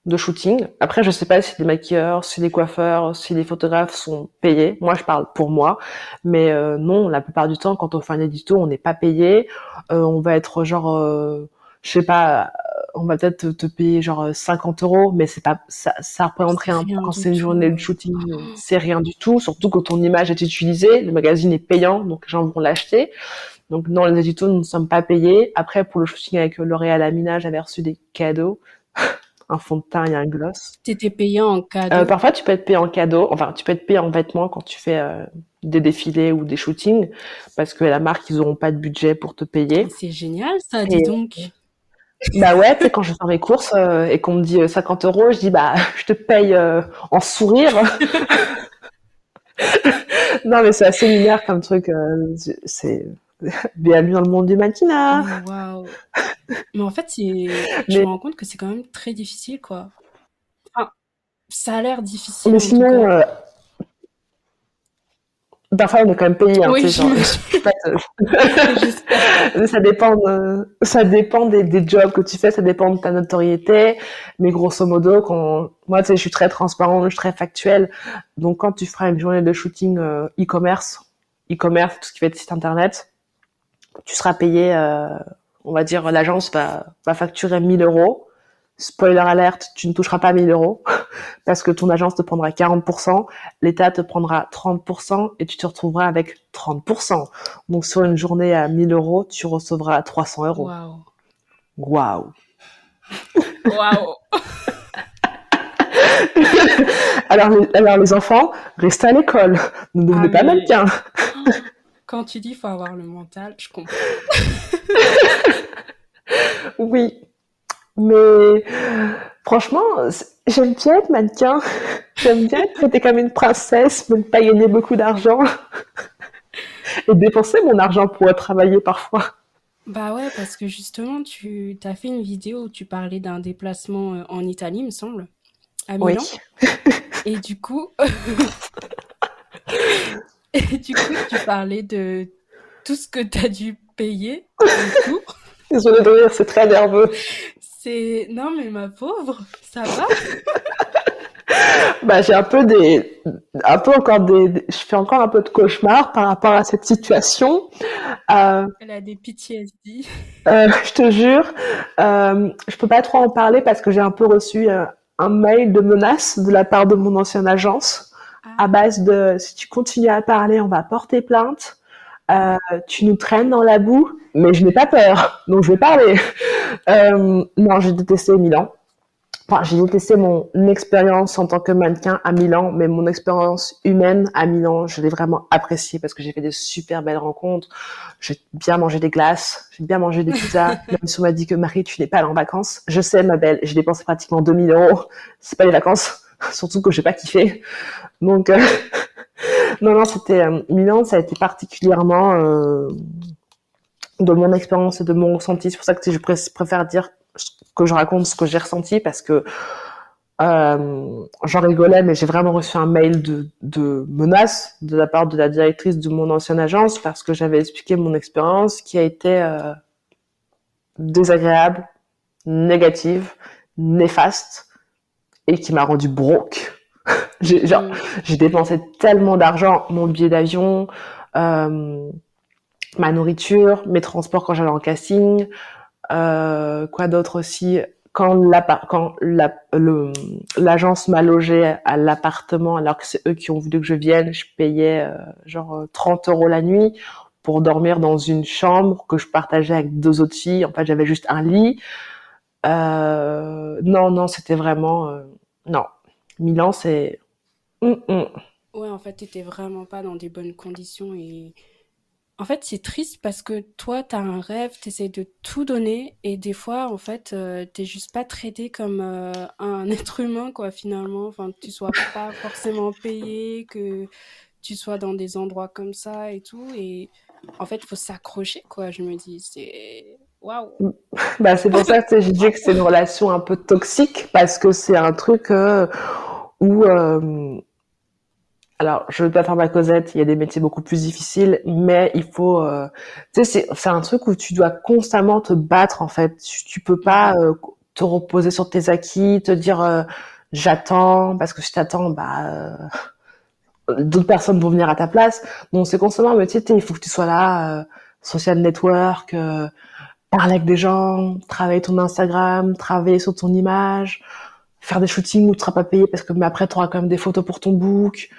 [SPEAKER 2] de shooting. Après, je sais pas si les maquilleurs, si les coiffeurs, si les photographes sont payés. Moi, je parle pour moi, mais euh, non, la plupart du temps, quand on fait un édito, on n'est pas payé. Euh, on va être genre, euh, je sais pas, on va peut-être te payer genre 50 euros, mais c'est pas, ça, ça représente rien. Quand c'est une journée de shooting, c'est rien du tout. Surtout quand ton image est utilisée, le magazine est payant, donc les gens vont l'acheter. Donc non, les éditos, nous ne sommes pas payés. Après, pour le shooting avec L'Oréal Amina, j'avais reçu des cadeaux un fond de teint et un gloss.
[SPEAKER 1] T'étais payant en cadeau
[SPEAKER 2] euh, Parfois, tu peux être payé en cadeau. Enfin, tu peux être payé en vêtements quand tu fais euh, des défilés ou des shootings, parce que la marque, ils auront pas de budget pour te payer.
[SPEAKER 1] C'est génial, ça, dis donc.
[SPEAKER 2] Bah ouais, tu sais, quand je fais mes courses euh, et qu'on me dit 50 euros, je dis bah je te paye en sourire. non mais c'est assez lunaire comme truc. c'est bienvenue dans le monde du mannequinat.
[SPEAKER 1] Oh, mais en fait, je me rends compte que c'est quand même très difficile, quoi. Enfin, ça a l'air difficile.
[SPEAKER 2] Mais sinon, euh, parfois on est quand même payé. Hein, oui, genre, ça dépend, ça dépend des, des, jobs que tu fais, ça dépend de ta notoriété. Mais grosso modo, quand moi, tu sais, je suis très transparent, je suis très factuel. Donc, quand tu feras une journée de shooting euh, e-commerce, e-commerce, tout ce qui va être site internet, tu seras payé, euh, on va dire, l'agence va, va facturer 1000 euros. Spoiler alerte, tu ne toucheras pas 1000 euros parce que ton agence te prendra 40%, l'État te prendra 30% et tu te retrouveras avec 30%. Donc sur une journée à 1000 euros, tu recevras 300 euros. Waouh. Waouh.
[SPEAKER 1] Waouh.
[SPEAKER 2] alors, les, alors les enfants, restez à l'école. Ne devenez ah, pas mannequins.
[SPEAKER 1] Quand tu dis faut avoir le mental, je comprends.
[SPEAKER 2] oui, mais franchement, j'aime bien être mannequin. J'aime bien être traitée comme une princesse, ne pas gagner beaucoup d'argent. et dépenser mon argent pour travailler parfois.
[SPEAKER 1] Bah ouais, parce que justement, tu as fait une vidéo où tu parlais d'un déplacement euh, en Italie, me semble, à Milan. Oui. Et du coup, et du coup, tu parlais de tout ce que tu as dû payer.
[SPEAKER 2] Désolée de rire, c'est très nerveux.
[SPEAKER 1] C'est non mais ma pauvre, ça va
[SPEAKER 2] bah, j'ai un peu des, un peu encore des, je fais encore un peu de cauchemar par rapport à cette situation.
[SPEAKER 1] Euh, Elle a des PTSD.
[SPEAKER 2] Euh, je te jure, euh, je peux pas trop en parler parce que j'ai un peu reçu euh, un mail de menace de la part de mon ancienne agence à base de si tu continues à parler, on va porter plainte. Euh, tu nous traînes dans la boue, mais je n'ai pas peur, donc je vais parler. Euh, non, j'ai détesté Milan. Enfin, j'ai détesté mon expérience en tant que mannequin à Milan, mais mon expérience humaine à Milan, je l'ai vraiment appréciée parce que j'ai fait des super belles rencontres. J'ai bien mangé des glaces, j'ai bien mangé des pizzas. Même si on m'a dit que Marie, tu n'es pas allée en vacances. Je sais, ma belle, j'ai dépensé pratiquement 2000 euros. C'est pas les vacances, surtout que j'ai pas kiffé. Donc, euh, non, non, c'était euh, ça a été particulièrement euh, de mon expérience et de mon ressenti. C'est pour ça que je préfère dire que je raconte ce que j'ai ressenti parce que j'en rigolais, mais j'ai vraiment reçu un mail de, de menace de la part de la directrice de mon ancienne agence parce que j'avais expliqué mon expérience qui a été désagréable, négative, néfaste et qui m'a rendu broke. j'ai genre, mm. j'ai dépensé tellement d'argent, mon billet d'avion, euh, ma nourriture, mes transports quand j'allais en casting, euh, quoi d'autre aussi quand la, quand l'agence m'a logé à l'appartement alors que c'est eux qui ont voulu que je vienne, je payais euh, genre 30 euros la nuit pour dormir dans une chambre que je partageais avec deux autres filles. En fait, j'avais juste un lit. Euh, non, non, c'était vraiment euh, non. Milan, c'est mm, mm.
[SPEAKER 1] ouais. En fait, t'étais vraiment pas dans des bonnes conditions et en fait, c'est triste parce que toi, tu as un rêve, tu essaies de tout donner et des fois, en fait, euh, t'es juste pas traité comme euh, un être humain, quoi, finalement. Enfin, tu sois pas forcément payé, que tu sois dans des endroits comme ça et tout. Et en fait, faut s'accrocher, quoi, je me dis. C'est. Waouh!
[SPEAKER 2] Bah, c'est pour ça que j'ai dit que c'est une relation un peu toxique parce que c'est un truc euh, où alors, je veux pas faire ma causette, il y a des métiers beaucoup plus difficiles, mais il faut, euh, tu sais, c'est un truc où tu dois constamment te battre en fait. Tu, tu peux pas euh, te reposer sur tes acquis, te dire euh, j'attends parce que si t'attends, bah d'autres personnes vont venir à ta place. Donc c'est constamment un métier, il faut que tu sois là, social network, parler avec des gens, travailler ton Instagram, travailler sur ton image, faire des shootings où tu seras pas payé parce que mais après tu auras quand même des photos pour ton book.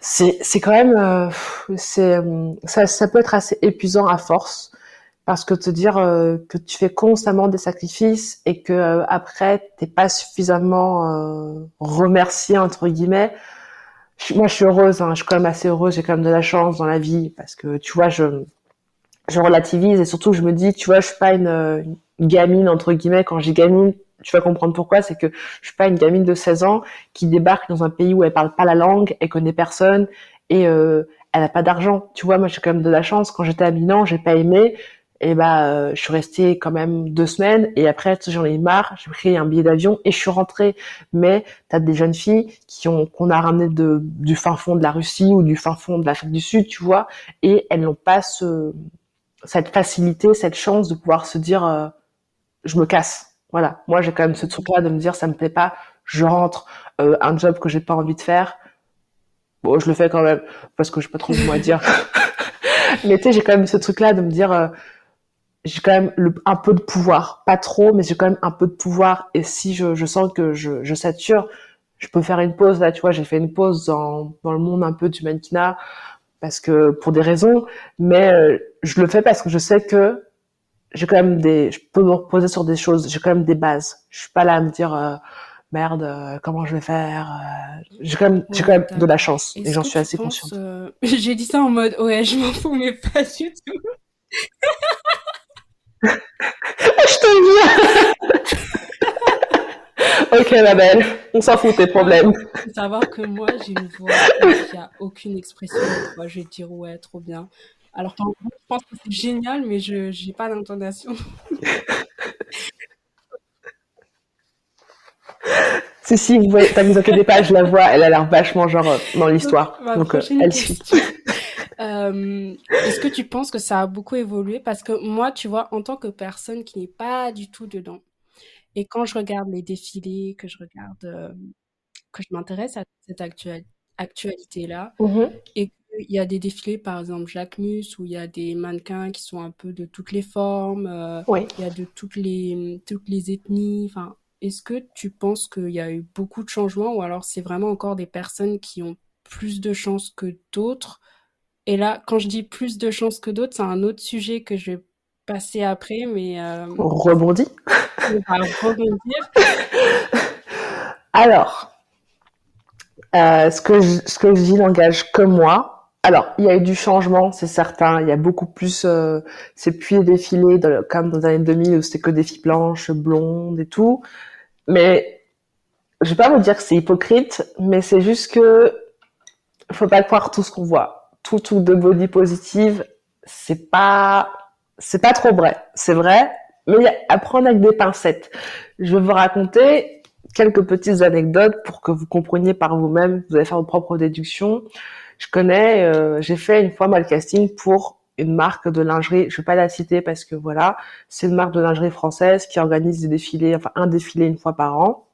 [SPEAKER 2] C'est c'est quand même euh, c'est ça ça peut être assez épuisant à force parce que te dire euh, que tu fais constamment des sacrifices et que euh, après t'es pas suffisamment remercié entre guillemets. Moi je suis heureuse hein, je suis quand même assez heureuse. J'ai quand même de la chance dans la vie parce que tu vois je je relativise et surtout je me dis tu vois je suis pas une, gamine entre guillemets quand j'ai gamine tu vas comprendre pourquoi, c'est que je suis pas une gamine de 16 ans qui débarque dans un pays où elle parle pas la langue, elle connaît personne et euh, elle a pas d'argent. Tu vois, moi j'ai quand même de la chance. Quand j'étais à Milan, j'ai pas aimé. Et bah, euh, je suis restée quand même deux semaines et après j'en ai marre. J'ai pris un billet d'avion et je suis rentrée. Mais tu as des jeunes filles qui ont qu'on a ramené de du fin fond de la Russie ou du fin fond de l'Afrique du Sud, tu vois, et elles n'ont pas ce cette facilité, cette chance de pouvoir se dire euh, je me casse voilà. Moi, j'ai quand même ce truc-là de me dire, ça me plaît pas, je rentre, euh, un job que j'ai pas envie de faire. Bon, je le fais quand même parce que j'ai pas trop de mots à dire. mais tu sais, j'ai quand même ce truc-là de me dire, euh, j'ai quand même le, un peu de pouvoir, pas trop, mais j'ai quand même un peu de pouvoir. Et si je, je sens que je, je sature, je peux faire une pause. Là, tu vois, j'ai fait une pause dans, dans le monde un peu du mannequinat parce que pour des raisons, mais euh, je le fais parce que je sais que j'ai quand même des, je peux me reposer sur des choses, j'ai quand même des bases. Je suis pas là à me dire euh, merde, euh, comment je vais faire. Euh, j'ai quand même, j'ai quand même de la chance et j'en suis assez consciente.
[SPEAKER 1] J'ai dit ça en mode ouais, je m'en fous mais pas du tout.
[SPEAKER 2] je te dis. ok ma belle, on s'en fout tes problèmes.
[SPEAKER 1] Faut savoir que moi j'ai une voix qui a aucune expression. Moi je vais dire ouais, trop bien Alors qu'en gros, je pense que c'est génial, mais je j'ai pas d'intonation.
[SPEAKER 2] Si, si, vous voyez, vous inquiétez pas, je la vois, elle a l'air vachement genre euh, dans l'histoire. Donc, euh, elle suit.
[SPEAKER 1] Euh, est-ce que tu penses que ça a beaucoup évolué? Parce que moi, tu vois, en tant que personne qui n'est pas du tout dedans, et quand je regarde les défilés, que je regarde, euh, que je m'intéresse à cette actualité-là,
[SPEAKER 2] Mhm.
[SPEAKER 1] et qu'il y a des défilés, par exemple Jacquemus, où il y a des mannequins qui sont un peu de toutes les formes, euh,
[SPEAKER 2] Oui.
[SPEAKER 1] il y a de toutes les, toutes les ethnies. Enfin, est-ce que tu penses qu'il y a eu beaucoup de changements ou alors c'est vraiment encore des personnes qui ont plus de chances que d'autres? Et là, quand je dis plus de chances que d'autres, c'est un autre sujet que je vais passer après, mais euh,
[SPEAKER 2] On rebondit. Alors, euh, ce que je, dis n'engage que moi. Alors, il y a eu du changement, c'est certain. Il y a beaucoup plus, euh, c'est plus les défilés dans- comme dans les années 2000 où c'était que des filles blanches, blondes et tout. Mais je vais pas vous dire que c'est hypocrite, mais c'est juste que faut pas croire tout ce qu'on voit. Tout tout de body positive, c'est pas c'est pas trop vrai. C'est vrai, mais à prendre avec des pincettes. Je vais vous raconter quelques petites anecdotes pour que vous compreniez par vous-même. Vous allez faire vos propres déductions. Je connais, euh, j'ai fait une fois le casting pour une marque de lingerie. Je vais pas la citer parce que voilà, c'est une marque de lingerie française qui organise des défilés, enfin un défilé une fois par an.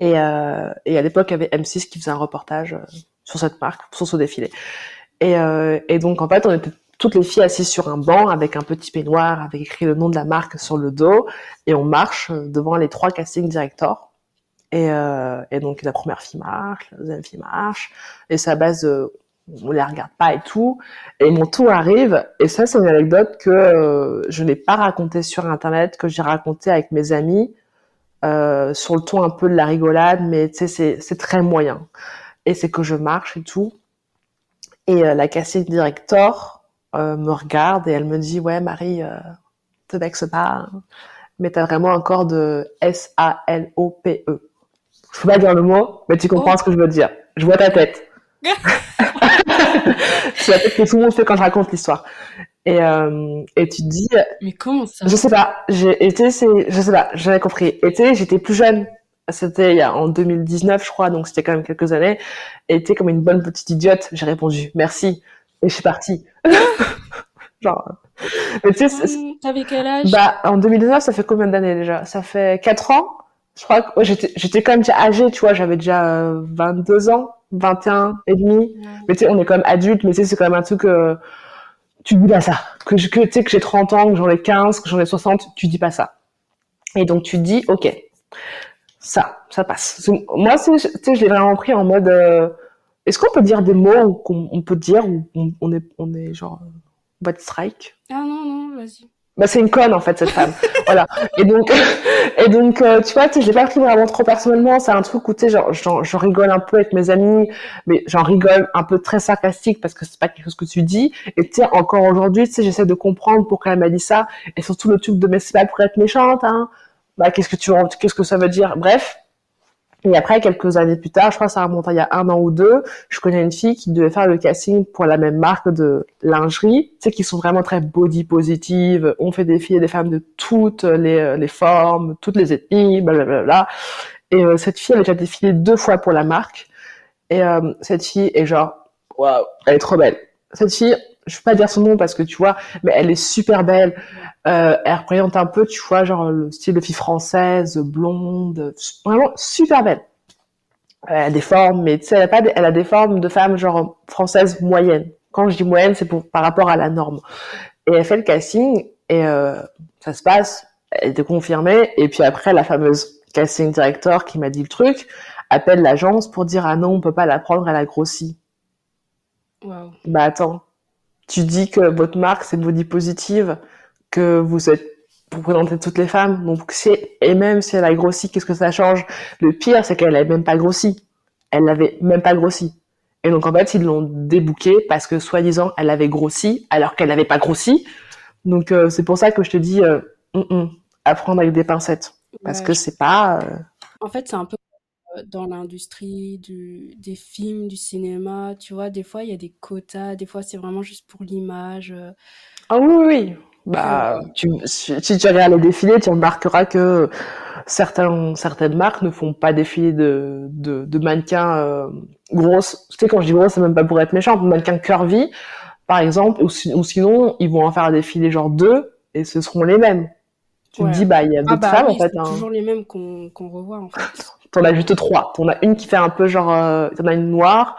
[SPEAKER 2] Et, euh, à l'époque, il y avait M6 qui faisait un reportage euh, sur cette marque, sur ce défilé. Et, et donc, en fait, on était toutes les filles assises sur un banc avec un petit peignoir avec écrit le nom de la marque sur le dos et on marche euh, devant les trois casting directors. Et, euh, et donc, la première fille marche, la deuxième fille marche et à base de on les regarde pas et tout. Et mon tour arrive, et ça, c'est une anecdote que euh, je n'ai pas racontée sur Internet, que j'ai racontée avec mes amis, euh, sur le ton un peu de la rigolade, mais tu sais, c'est, très moyen. Et c'est que je marche et tout. Et euh, la casting director euh, me regarde et elle me dit, ouais, Marie, euh, te vexe pas, hein, mais t'as vraiment un corps de S-A-L-O-P-E. Je peux pas dire le mot, mais tu comprends
[SPEAKER 1] Oh.
[SPEAKER 2] ce que je veux dire. Je vois ta tête. c'est la tête que tout le monde fait quand je raconte l'histoire. Et, euh, et tu te dis,
[SPEAKER 1] Mais comment ça?
[SPEAKER 2] je sais pas, j'ai été, c'est, je sais pas, j'avais compris. Été, j'étais plus jeune. C'était il y a, en 2019, je crois, donc c'était quand même quelques années. Et comme une bonne petite idiote, j'ai répondu merci. Et je suis partie. Genre, mais tu sais,
[SPEAKER 1] T'avais quel âge?
[SPEAKER 2] bah, en 2019, ça fait combien d'années déjà? Ça fait 4 ans? Je crois que ouais, j'étais, j'étais quand même déjà âgée, tu vois, j'avais déjà euh, 22 ans, 21 et demi.
[SPEAKER 1] Ouais.
[SPEAKER 2] Mais tu sais, on est quand même adulte, mais tu sais, c'est quand même un truc, euh, tu dis pas ça. Que, je- que tu sais, que j'ai 30 ans, que j'en ai 15, que j'en ai 60, tu dis pas ça. Et donc, tu dis, ok, ça, ça passe. Moi, tu sais, je l'ai vraiment pris en mode, euh, est-ce qu'on peut dire des mots qu'on on peut dire ou on, on est, on est genre, te strike?
[SPEAKER 1] Ah non, non, vas-y.
[SPEAKER 2] Bah, c'est une conne, en fait, cette femme. voilà. Et donc, et donc, euh, tu vois, je l'ai pas pris vraiment trop personnellement. C'est un truc où, tu sais, genre, j'en, rigole un peu avec mes amis, mais j'en rigole un peu très sarcastique parce que c'est pas quelque chose que tu dis. Et tu sais, encore aujourd'hui, tu sais, j'essaie de comprendre pourquoi elle m'a dit ça. Et surtout le truc de, mais c'est pas pour être méchante, hein. Bah, qu'est-ce que tu, qu'est-ce que ça veut dire? Bref. Et après, quelques années plus tard, je crois que ça remonte à il y a un an ou deux, je connais une fille qui devait faire le casting pour la même marque de lingerie, tu sais, qui sont vraiment très body positive. On fait des filles et des femmes de toutes les, les formes, toutes les ethnies, blablabla. Et euh, cette fille elle a déjà défilé deux fois pour la marque. Et euh, cette fille est genre, waouh, elle est trop belle. Cette fille, je vais pas dire son nom parce que tu vois, mais elle est super belle. Euh, elle représente un peu, tu vois, genre le style de fille française, blonde, vraiment super belle. Elle a des formes, mais tu sais, elle a pas, des, elle a des formes de femme genre française moyenne. Quand je dis moyenne, c'est pour par rapport à la norme. Et elle fait le casting et euh, ça se passe, elle était confirmée. Et puis après, la fameuse casting director qui m'a dit le truc appelle l'agence pour dire ah non, on peut pas la prendre, elle a grossi.
[SPEAKER 1] Waouh.
[SPEAKER 2] Bah attends, tu dis que votre marque c'est body positive, que vous êtes pour présenter toutes les femmes, donc c'est et même si elle a grossi, qu'est-ce que ça change? Le pire, c'est qu'elle avait même pas grossi. Elle l'avait même pas grossi. Et donc en fait, ils l'ont débouqué parce que soi-disant elle avait grossi alors qu'elle n'avait pas grossi. Donc euh, c'est pour ça que je te dis euh, hum, hum, à prendre avec des pincettes parce
[SPEAKER 1] Ouais,
[SPEAKER 2] que c'est pas euh,
[SPEAKER 1] En fait, c'est un peu dans l'industrie du des films, du cinéma, tu vois? Des fois, il y a des quotas, des fois, c'est vraiment juste pour l'image,
[SPEAKER 2] Ah oui, oui. Bah, tu si si tu regardes les défilés, tu remarqueras que certains certaines marques ne font pas défiler de de de mannequins, heu, grosses. Tu sais, quand je dis grosses, c'est même pas pour être méchant, mannequins curvy, par exemple, ou ou sinon, ils vont en faire défiler genre 2 et ce seront les mêmes. Tu te
[SPEAKER 1] Ouais.
[SPEAKER 2] dis: «Bah, il y a
[SPEAKER 1] Ah
[SPEAKER 2] d'autres
[SPEAKER 1] bah
[SPEAKER 2] femmes, en fait,
[SPEAKER 1] c'est
[SPEAKER 2] hein».
[SPEAKER 1] toujours les mêmes qu'on qu'on revoit, en fait.
[SPEAKER 2] Tu en as juste 3. Tu en as une qui fait un peu genre, heu, tu en as une noire.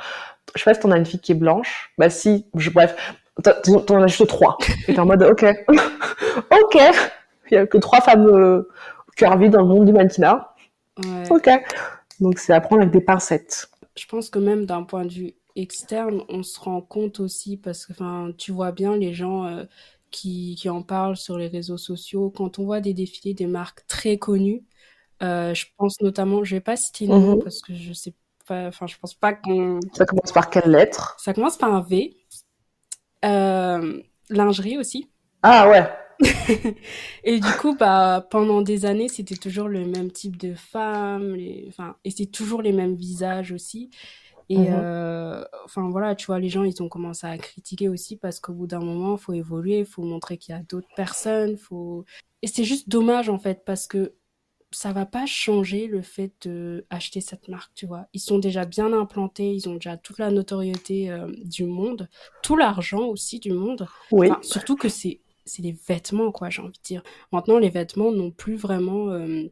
[SPEAKER 2] Je sais pas si tu en as une fille qui est blanche. Bah si, je bref, tu en tu en as juste 3 et tu es en mode: «OK, OK, il y a que 3 femmes, heu, curvy dans le monde du mannequinat.
[SPEAKER 1] Ouais.
[SPEAKER 2] OK». Donc c'est à prendre avec des pincettes.
[SPEAKER 1] Je pense que même d'un point de vue externe, on se rend compte aussi parce que, tu vois bien les gens, heu, qui qui en parlent sur les réseaux sociaux. Quand on voit des défilés des marques très connues, heu, je pense notamment je vais pas citer nom
[SPEAKER 2] mh.
[SPEAKER 1] parce que je sais pas enfin, je pense pas qu'on
[SPEAKER 2] Ça commence par quelle lettre?
[SPEAKER 1] ça commence par un V. Hem, lingerie aussi.
[SPEAKER 2] Ah ouais.
[SPEAKER 1] Et du coup, bah, pendant des années, c'était toujours le même type de femmes, les enfin et c'est toujours les mêmes visages aussi et
[SPEAKER 2] Mmh mh.
[SPEAKER 1] heu, enfin voilà, tu vois, les gens, ils ont commencé à critiquer aussi parce qu'au bout d'un moment, faut évoluer, faut montrer qu'il y a d'autres personnes, faut et c'est juste dommage, en fait, parce que ça va pas changer le fait d'acheter cette marque, tu vois? Ils sont déjà bien implantés, ils ont déjà toute la notoriété, heu, du monde, tout l'argent aussi du monde.
[SPEAKER 2] Oui.
[SPEAKER 1] Enfin, surtout que c'est c'est des vêtements, quoi, j'ai envie de dire. Maintenant, les vêtements n'ont plus vraiment, hem,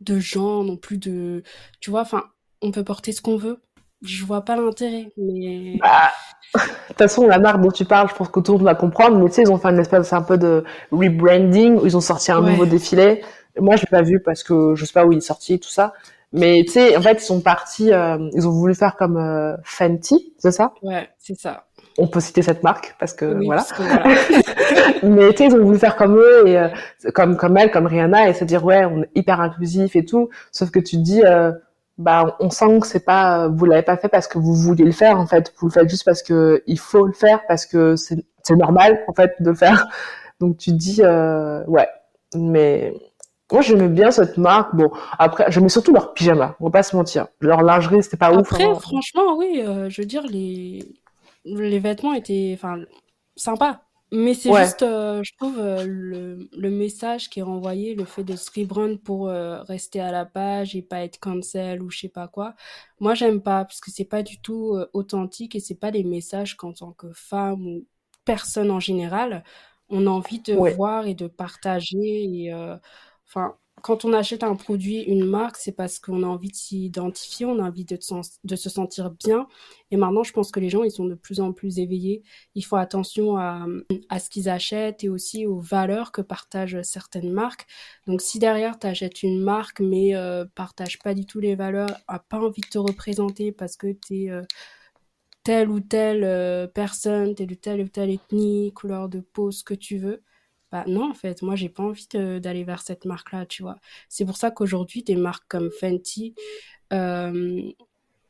[SPEAKER 1] de genre, n'ont plus de tu vois? Enfin, on peut porter ce qu'on veut. Je vois pas l'intérêt, mais
[SPEAKER 2] Bah, de toute façon, la marque dont tu parles, je pense que tout le monde va comprendre, mais tu sais, ils ont fait une espèce un peu de rebranding où ils ont sorti un
[SPEAKER 1] Ouais.
[SPEAKER 2] nouveau défilé. Moi, je l'ai pas vu parce que je sais pas où il est sorti, tout ça. Mais tu sais, en fait, ils sont partis, euh, ils ont voulu faire comme euh, Fenty, c'est ça?
[SPEAKER 1] Ouais, c'est ça.
[SPEAKER 2] On peut citer cette marque parce que
[SPEAKER 1] Oui,
[SPEAKER 2] voilà.
[SPEAKER 1] parce que voilà.
[SPEAKER 2] Mais tu sais, ils ont voulu faire comme eux et euh, comme comme elle, comme Rihanna et se dire ouais, on est hyper inclusif et tout. Sauf que tu te dis, euh, bah, on sent que c'est pas, vous l'avez pas fait parce que vous vouliez le faire en fait. Vous le faites juste parce que il faut le faire parce que c'est normal en fait de le faire. Donc tu te dis euh, ouais, mais moi j'aimais bien cette marque. Bon après j'aimais surtout leurs pyjamas. On va pas se mentir. Leur lingerie c'était pas ouf.
[SPEAKER 1] Après,
[SPEAKER 2] hein.
[SPEAKER 1] franchement, oui, euh, je veux dire, les, les vêtements étaient, enfin, sympas. Mais c'est
[SPEAKER 2] Ouais.
[SPEAKER 1] juste, euh, je trouve, euh, le, le message qui est renvoyé, le fait de se rebrand pour euh, rester à la page et pas être cancel ou je sais pas quoi. Moi, j'aime pas parce que c'est pas du tout euh, authentique et c'est pas des messages qu'en tant que femme ou personne en général, on a envie de
[SPEAKER 2] Ouais.
[SPEAKER 1] voir et de partager. Et, euh, enfin, quand on achète un produit, une marque, c'est parce qu'on a envie de s'identifier, on a envie de, se sentir bien. Et maintenant, je pense que les gens, ils sont de plus en plus éveillés. Ils font attention à, ce qu'ils achètent et aussi aux valeurs que partagent certaines marques. Donc, si derrière, tu achètes une marque, mais euh, partage pas du tout les valeurs, a pas envie de te représenter parce que tu es telle ou telle euh, personne, telle ou telle ou telle ethnie, couleur de peau, ce que tu veux, bah non, en fait, moi, j'ai pas envie d'aller vers cette marque-là, tu vois. C'est pour ça qu'aujourd'hui, des marques comme Fenty, euh,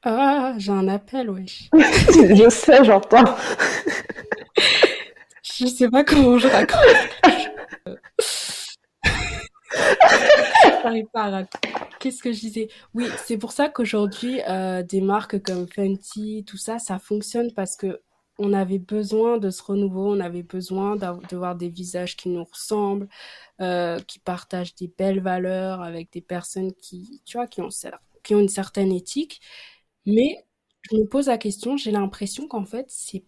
[SPEAKER 1] ah, j'ai un appel, wesh.
[SPEAKER 2] je sais, j'entends.
[SPEAKER 1] Je sais pas comment je raccroche. J'arrive pas à raccrocher. Qu'est-ce que je disais? Oui, c'est pour ça qu'aujourd'hui, euh, des marques comme Fenty, tout ça, ça fonctionne parce que on avait besoin de ce renouveau, on avait besoin de voir des visages qui nous ressemblent, euh, qui partagent des belles valeurs avec des personnes qui, tu vois, qui ont, une certaine éthique. Mais je me pose la question, j'ai l'impression qu'en fait, il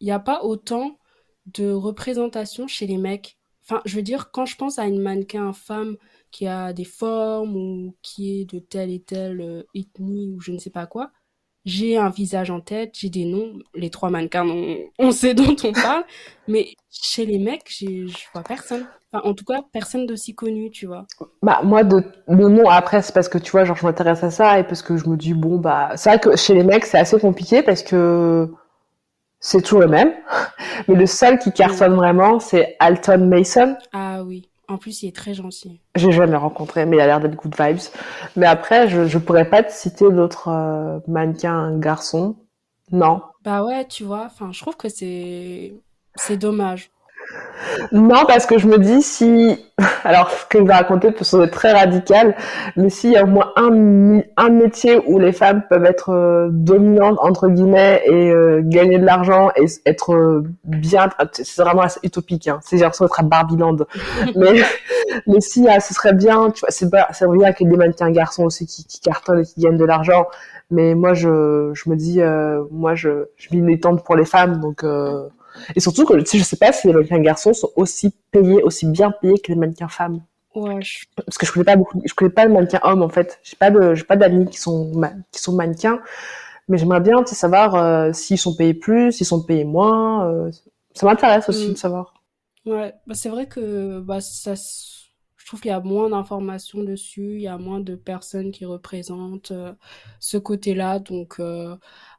[SPEAKER 1] n'y a pas autant de représentation chez les mecs. Enfin, je veux dire, quand je pense à une mannequin femme qui a des formes ou qui est de telle et telle euh, ethnie ou je ne sais pas quoi, j'ai un visage en tête, j'ai des noms, les trois mannequins, on, on sait dont on parle, mais chez les mecs, je vois personne. Enfin, en tout cas, personne d'aussi connu, tu vois.
[SPEAKER 2] Bah moi de de nom après c'est parce que tu vois genre je m'intéresse à ça et parce que je me dis bon bah c'est vrai que chez les mecs c'est assez compliqué parce que c'est toujours le même mais le seul qui cartonne vraiment c'est Alton Mason
[SPEAKER 1] Ah oui, en plus, il est très gentil.
[SPEAKER 2] j'ai jamais rencontré mais il a l'air d'être good vibes mais après je je pourrais pas te citer d'autres euh, mannequins garçons non
[SPEAKER 1] Bah ouais, tu vois, enfin, je trouve que c'est c'est dommage.
[SPEAKER 2] Non, parce que je me dis si, alors ce que je vais raconter peut sembler très radical, mais s'il y a au moins un, un métier où les femmes peuvent être euh, dominantes entre guillemets et euh, gagner de l'argent et être euh, bien, c'est vraiment assez utopique. Hein. C'est genre être à Barbieland, mais mais si ce serait bien, tu vois, c'est pas, c'est vrai qu'il y a des mannequins garçons aussi qui, qui cartonnent et qui gagnent de l'argent, mais moi je je me dis, moi je je militante pour les femmes, donc et surtout que je sais pas si les mannequins garçons sont aussi payés, aussi bien payés que les mannequins femmes.
[SPEAKER 1] Ouais.
[SPEAKER 2] Parce que je connais pas beaucoup, je connais pas de mannequins hommes en fait. J'ai pas de, j'ai pas d'amis qui sont qui sont mannequins, mais j'aimerais bien savoir euh, s'ils sont payés plus, s'ils sont payés moins. Euh, ça m'intéresse aussi mm. de savoir.
[SPEAKER 1] Ouais, bah c'est vrai que bah ça je trouve qu'il y a moins d'informations dessus, il y a moins de personnes qui représentent euh, ce côté-là. Donc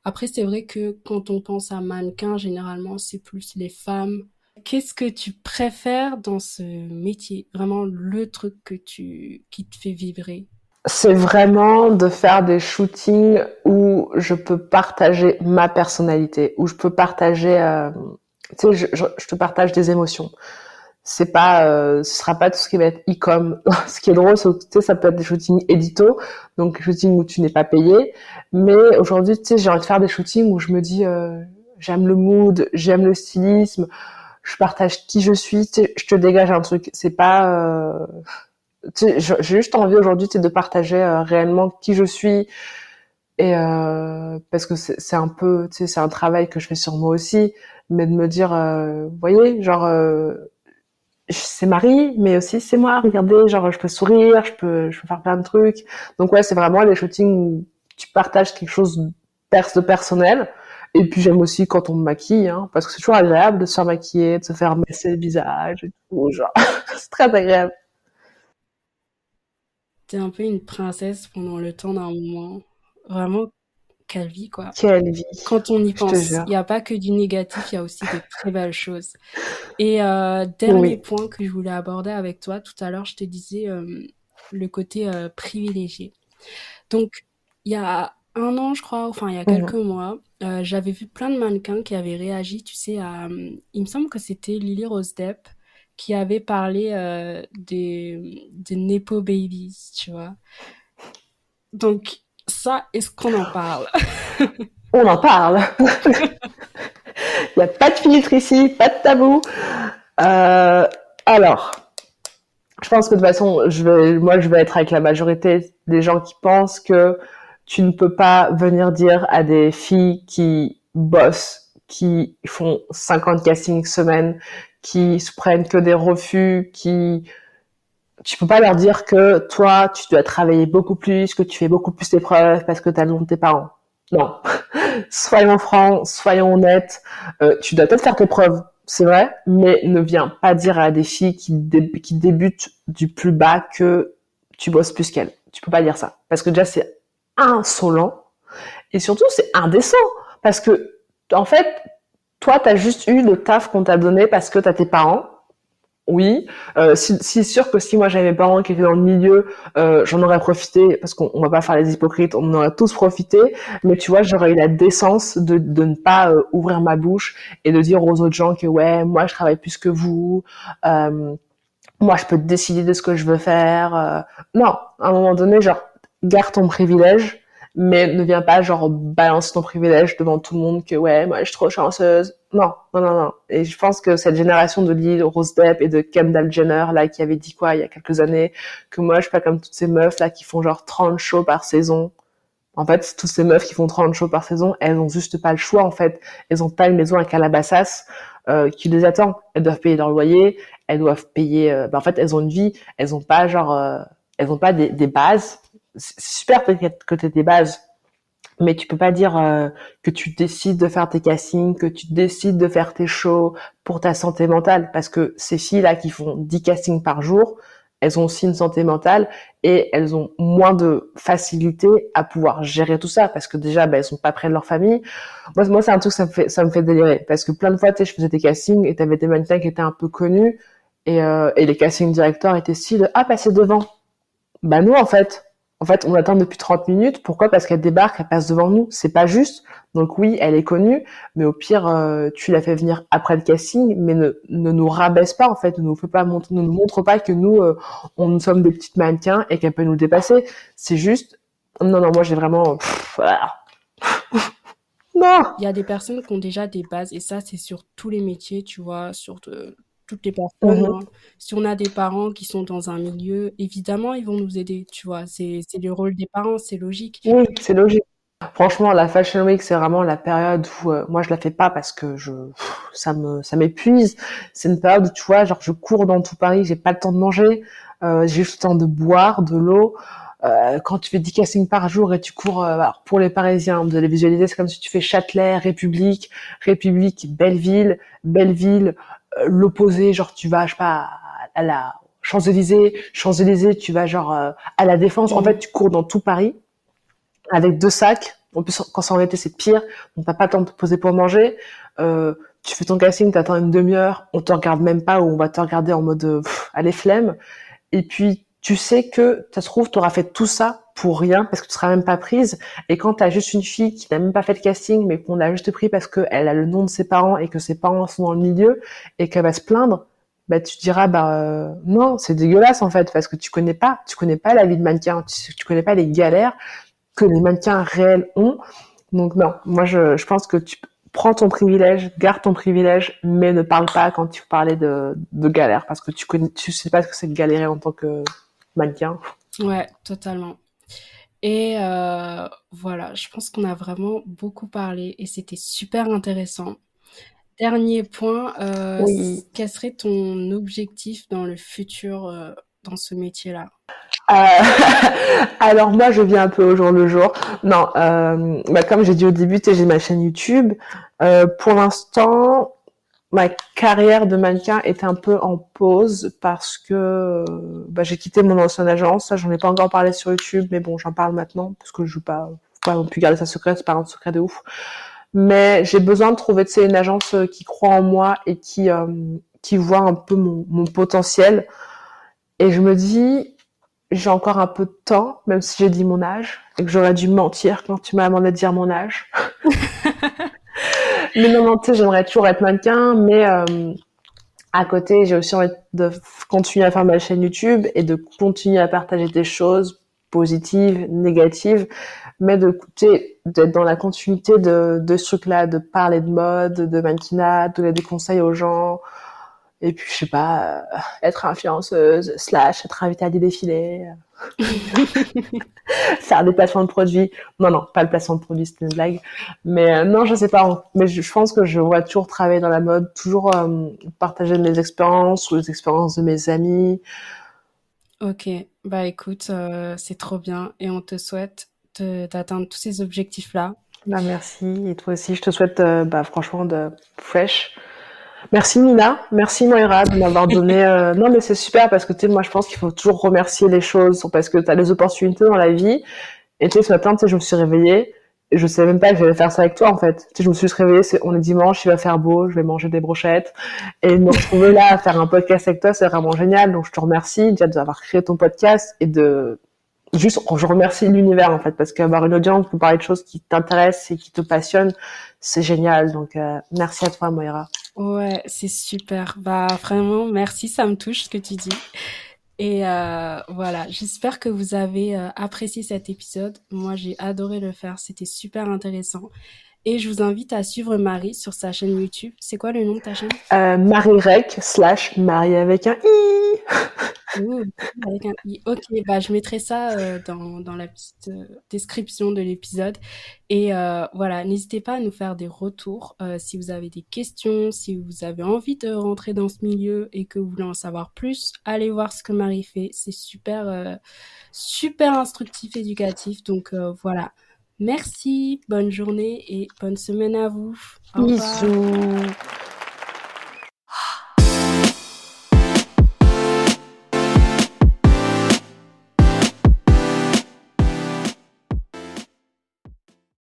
[SPEAKER 1] après, c'est vrai que quand on pense à mannequin, généralement, c'est plus les femmes. Qu'est-ce que tu préfères dans ce métier? Vraiment le truc que tu qui te fait vibrer?
[SPEAKER 2] C'est vraiment de faire des shootings où je peux partager ma personnalité, où je peux partager, euh, tu sais, je, je, te partage des émotions c'est pas euh, ce sera pas tout ce qui va être e-com. Ce qui est drôle c'est que ça peut être des shootings édito donc des shootings où tu n'es pas payé. Mais aujourd'hui tu sais j'ai envie de faire des shootings où je me dis euh, j'aime le mood j'aime le stylisme je partage qui je suis tu sais, je te dégage un truc. C'est pas euh, tu sais, j'ai juste envie aujourd'hui tu sais, de partager euh, réellement qui je suis. Et euh, parce que c'est un peu tu sais c'est un travail que je fais sur moi aussi mais de me dire vous voyez genre c'est Marie, mais aussi c'est moi. Regardez, genre je peux sourire, je peux, je peux faire plein de trucs. Donc ouais, c'est vraiment les shootings où tu partages quelque chose de personnel. Et puis j'aime aussi quand on me maquille, hein, parce que c'est toujours agréable de se faire maquiller, de se faire masser le visage et tout, genre c'est très agréable.
[SPEAKER 1] T'es un peu une princesse pendant le temps d'un moment. Vraiment, quelle vie, quoi.
[SPEAKER 2] Quelle vie.
[SPEAKER 1] Quand on y pense, il n'y a pas que du négatif, il y a aussi de très belles choses. Et euh, dernier point que je voulais aborder avec toi, tout à l'heure, je te disais euh, le côté euh, privilégié. Donc, il y a un an, je crois, enfin, il y a quelques mois, j'avais vu plein de mannequins qui avaient réagi, tu sais, à... Il me semble que c'était Lily Rose Depp qui avait parlé des, des Nepo Babies, tu vois. Donc, ça, est-ce qu'on en parle?
[SPEAKER 2] On en parle. Il n'y a pas de filtre ici, pas de tabou. Euh, alors, je pense que de toute façon, je vais, moi, je vais être avec la majorité des gens qui pensent que tu ne peux pas venir dire à des filles qui bossent, qui font 50 castings semaine, qui se prennent que des refus, qui tu peux pas leur dire que toi, tu dois travailler beaucoup plus, que tu fais beaucoup plus d'épreuves parce que tu as le nom de tes parents. Non. soyons francs, soyons honnêtes. Euh, tu dois peut-être faire tes preuves, c'est vrai, mais ne viens pas dire à des filles qui, débutent du plus bas que tu bosses plus qu'elles. Tu peux pas dire ça. Parce que déjà, c'est insolent. Et surtout, c'est indécent. Parce que, en fait, toi, tu as juste eu le taf qu'on t'a donné parce que tu as tes parents oui, euh, si, sûr que si moi j'avais mes parents qui étaient dans le milieu, euh, j'en aurais profité parce qu'on va pas faire les hypocrites, on en aurait tous profité. Mais tu vois, j'aurais eu la décence de, de ne pas euh, ouvrir ma bouche et de dire aux autres gens que ouais, moi je travaille plus que vous, euh, moi je peux décider de ce que je veux faire. Euh. non, à un moment donné, genre garde ton privilège mais ne viens pas genre balancer ton privilège devant tout le monde que ouais moi je suis trop chanceuse. Non non non non. Et je pense que cette génération de Lil Rose Depp et de Kendall Jenner là qui avait dit quoi il y a quelques années que moi je suis pas comme toutes ces meufs là qui font genre 30 shows par saison. En fait toutes ces meufs qui font 30 shows par saison elles ont juste pas le choix en fait. Elles ont pas une maison à Calabasas euh, qui les attend. Elles doivent payer leur loyer elles doivent payer euh, bah, en fait elles ont une vie. Elles ont pas genre euh, elles ont pas des, des bases c'est super que tu des bases, mais tu peux pas dire euh, que tu décides de faire tes castings, que tu décides de faire tes shows pour ta santé mentale, parce que ces filles-là qui font 10 castings par jour, elles ont aussi une santé mentale et elles ont moins de facilité à pouvoir gérer tout ça, parce que déjà, bah, elles sont pas près de leur famille. Moi, c'est un truc, ça me fait, délirer, parce que plein de fois, tu sais, je faisais des castings et t'avais des mannequins qui étaient un peu connus, et, euh, les casting directeurs étaient si de, ah, passer devant. Bah, nous, en fait, En fait, on attend depuis 30 minutes. Pourquoi? Parce qu'elle débarque, elle passe devant nous. C'est pas juste. Donc oui, elle est connue, mais au pire, euh, tu la fais venir après le casting, mais ne, nous rabaisse pas en fait, ne nous montre, pas que nous, euh, on nous sommes des petites mannequins et qu'elle peut nous dépasser. C'est juste, non non, moi j'ai vraiment,
[SPEAKER 1] non. Il y a des personnes qui ont déjà des bases et ça c'est sur tous les métiers, tu vois, sur toutes les personnes. Mhm. Hein. Si on a des parents qui sont dans un milieu, évidemment ils vont nous aider, tu vois. C'est le rôle des parents, c'est logique.
[SPEAKER 2] Oui, c'est logique. Franchement, la Fashion Week, c'est vraiment la période où euh, moi je la fais pas parce que je ça me ça m'épuise. C'est une période où tu vois, genre je cours dans tout Paris, j'ai pas le temps de manger, euh, j'ai juste le temps de boire de l'eau. Euh, quand tu fais 10 castings par jour et tu cours euh, pour les Parisiens, de les visualiser, c'est comme si tu fais Châtelet, République, République, Belleville, Belleville, l'opposé, genre tu vas je sais pas à la Champs-Élysées, Champs-Élysées, tu vas genre à la Défense. En mmh. fait, tu cours dans tout Paris avec deux sacs. En plus, quand c'est en été, c'est pire. On t'as pas le temps de te poser pour manger. Euh, tu fais ton casting, t'attends une demi-heure, on te regarde même pas ou on va te regarder en mode euh, allez flemme. Et puis tu sais que ça se trouve tu auras fait tout ça pour rien parce que tu seras même pas prise. Et quand tu as juste une fille qui n'a même pas fait le casting mais qu'on a juste pris parce qu'elle a le nom de ses parents et que ses parents sont dans le milieu et qu'elle va se plaindre, bah tu diras bah euh, non c'est dégueulasse en fait parce que tu connais pas tu connais pas la vie de mannequin tu, tu connais pas les galères que les mannequins réels ont. Donc non, moi je, je pense que tu prends ton privilège, garde ton privilège, mais ne parle pas quand tu parlais de, de galère parce que tu connais, tu sais pas ce que c'est de galérer en tant que mannequin.
[SPEAKER 1] Ouais, totalement. Et euh, voilà, je pense qu'on a vraiment beaucoup parlé et c'était super intéressant. Dernier point, euh, quel serait ton objectif dans le futur euh, dans ce métier-là?
[SPEAKER 2] Euh, alors moi, je viens un peu au jour le jour. Non, bah, comme j'ai dit au début, j'ai ma chaîne YouTube. Pour l'instant, ma carrière de mannequin est un peu en pause parce que bah, j'ai quitté mon ancienne agence. Ça, j'en ai pas encore parlé sur YouTube, mais bon, j'en parle maintenant parce que je veux pas, pas non plus garder ça secret. C'est pas un secret de ouf. Mais j'ai besoin de trouver, tu une agence qui croit en moi et qui qui voit un peu mon, mon potentiel. Et je me dis, j'ai encore un peu de temps, même si j'ai dit mon âge, et que j'aurais dû mentir quand tu m'as demandé de dire mon âge. mais non, tu j'aimerais toujours être mannequin, mais euh, à côté, j'ai aussi envie de continuer à faire ma chaîne YouTube et de continuer à partager des choses positives, négatives, mais de d'être dans la continuité de, de ce truc-là, de parler de mode, de mannequinat, de donner des conseils aux gens, et puis, je sais pas, euh, être influenceuse, slash, être invitée à des défilés, euh, faire des placements de produits. Non, non, pas le placement de produits, c'était une blague. Mais euh, non, je sais pas. Mais je, pense que je vois toujours travailler dans la mode, toujours partager mes expériences ou les expériences de mes amis.
[SPEAKER 1] Ok, bah écoute, c'est trop bien et on te souhaite d'atteindre tous ces objectifs-là.
[SPEAKER 2] Bah merci et toi aussi, je te souhaite bah, franchement de fresh Merci Nina, merci Moira de m'avoir donné. Euh, non mais c'est super parce que tu sais, moi je pense qu'il faut toujours remercier les choses parce que tu as des opportunités dans la vie. Et tu sais, ce matin, tu sais, je me suis réveillée et je savais même pas que j'allais faire ça avec toi en fait. Tu sais, je me suis réveillée, on est dimanche, il va faire beau, je vais manger des brochettes et me retrouver là à faire un podcast avec toi, c'est vraiment génial. Donc je te remercie déjà d'avoir créé ton podcast et de juste, je remercie l'univers en fait, parce qu'avoir une audience pour parler de choses qui t'intéressent et qui te passionnent, c'est génial. Donc, euh, merci à toi, Moira.
[SPEAKER 1] Ouais, c'est super. Bah, vraiment, merci, ça me touche ce que tu dis. Et euh, voilà, j'espère que vous avez euh, apprécié cet épisode. Moi, j'ai adoré le faire, c'était super intéressant. Et je vous invite à suivre Marie sur sa chaîne YouTube. C'est quoi le nom de ta chaîne?
[SPEAKER 2] Euh, Marie Rec slash Marie avec un i.
[SPEAKER 1] avec un i. Ok, bah je mettrai ça euh, dans, dans la petite euh, description de l'épisode. Et euh, voilà, n'hésitez pas à nous faire des retours si vous avez des questions, si vous avez envie de rentrer dans ce milieu et que vous voulez en savoir plus. Allez voir ce que Marie fait. C'est super, super instructif, éducatif. Donc voilà. Merci, bonne journée et bonne semaine à vous.
[SPEAKER 2] Bisous.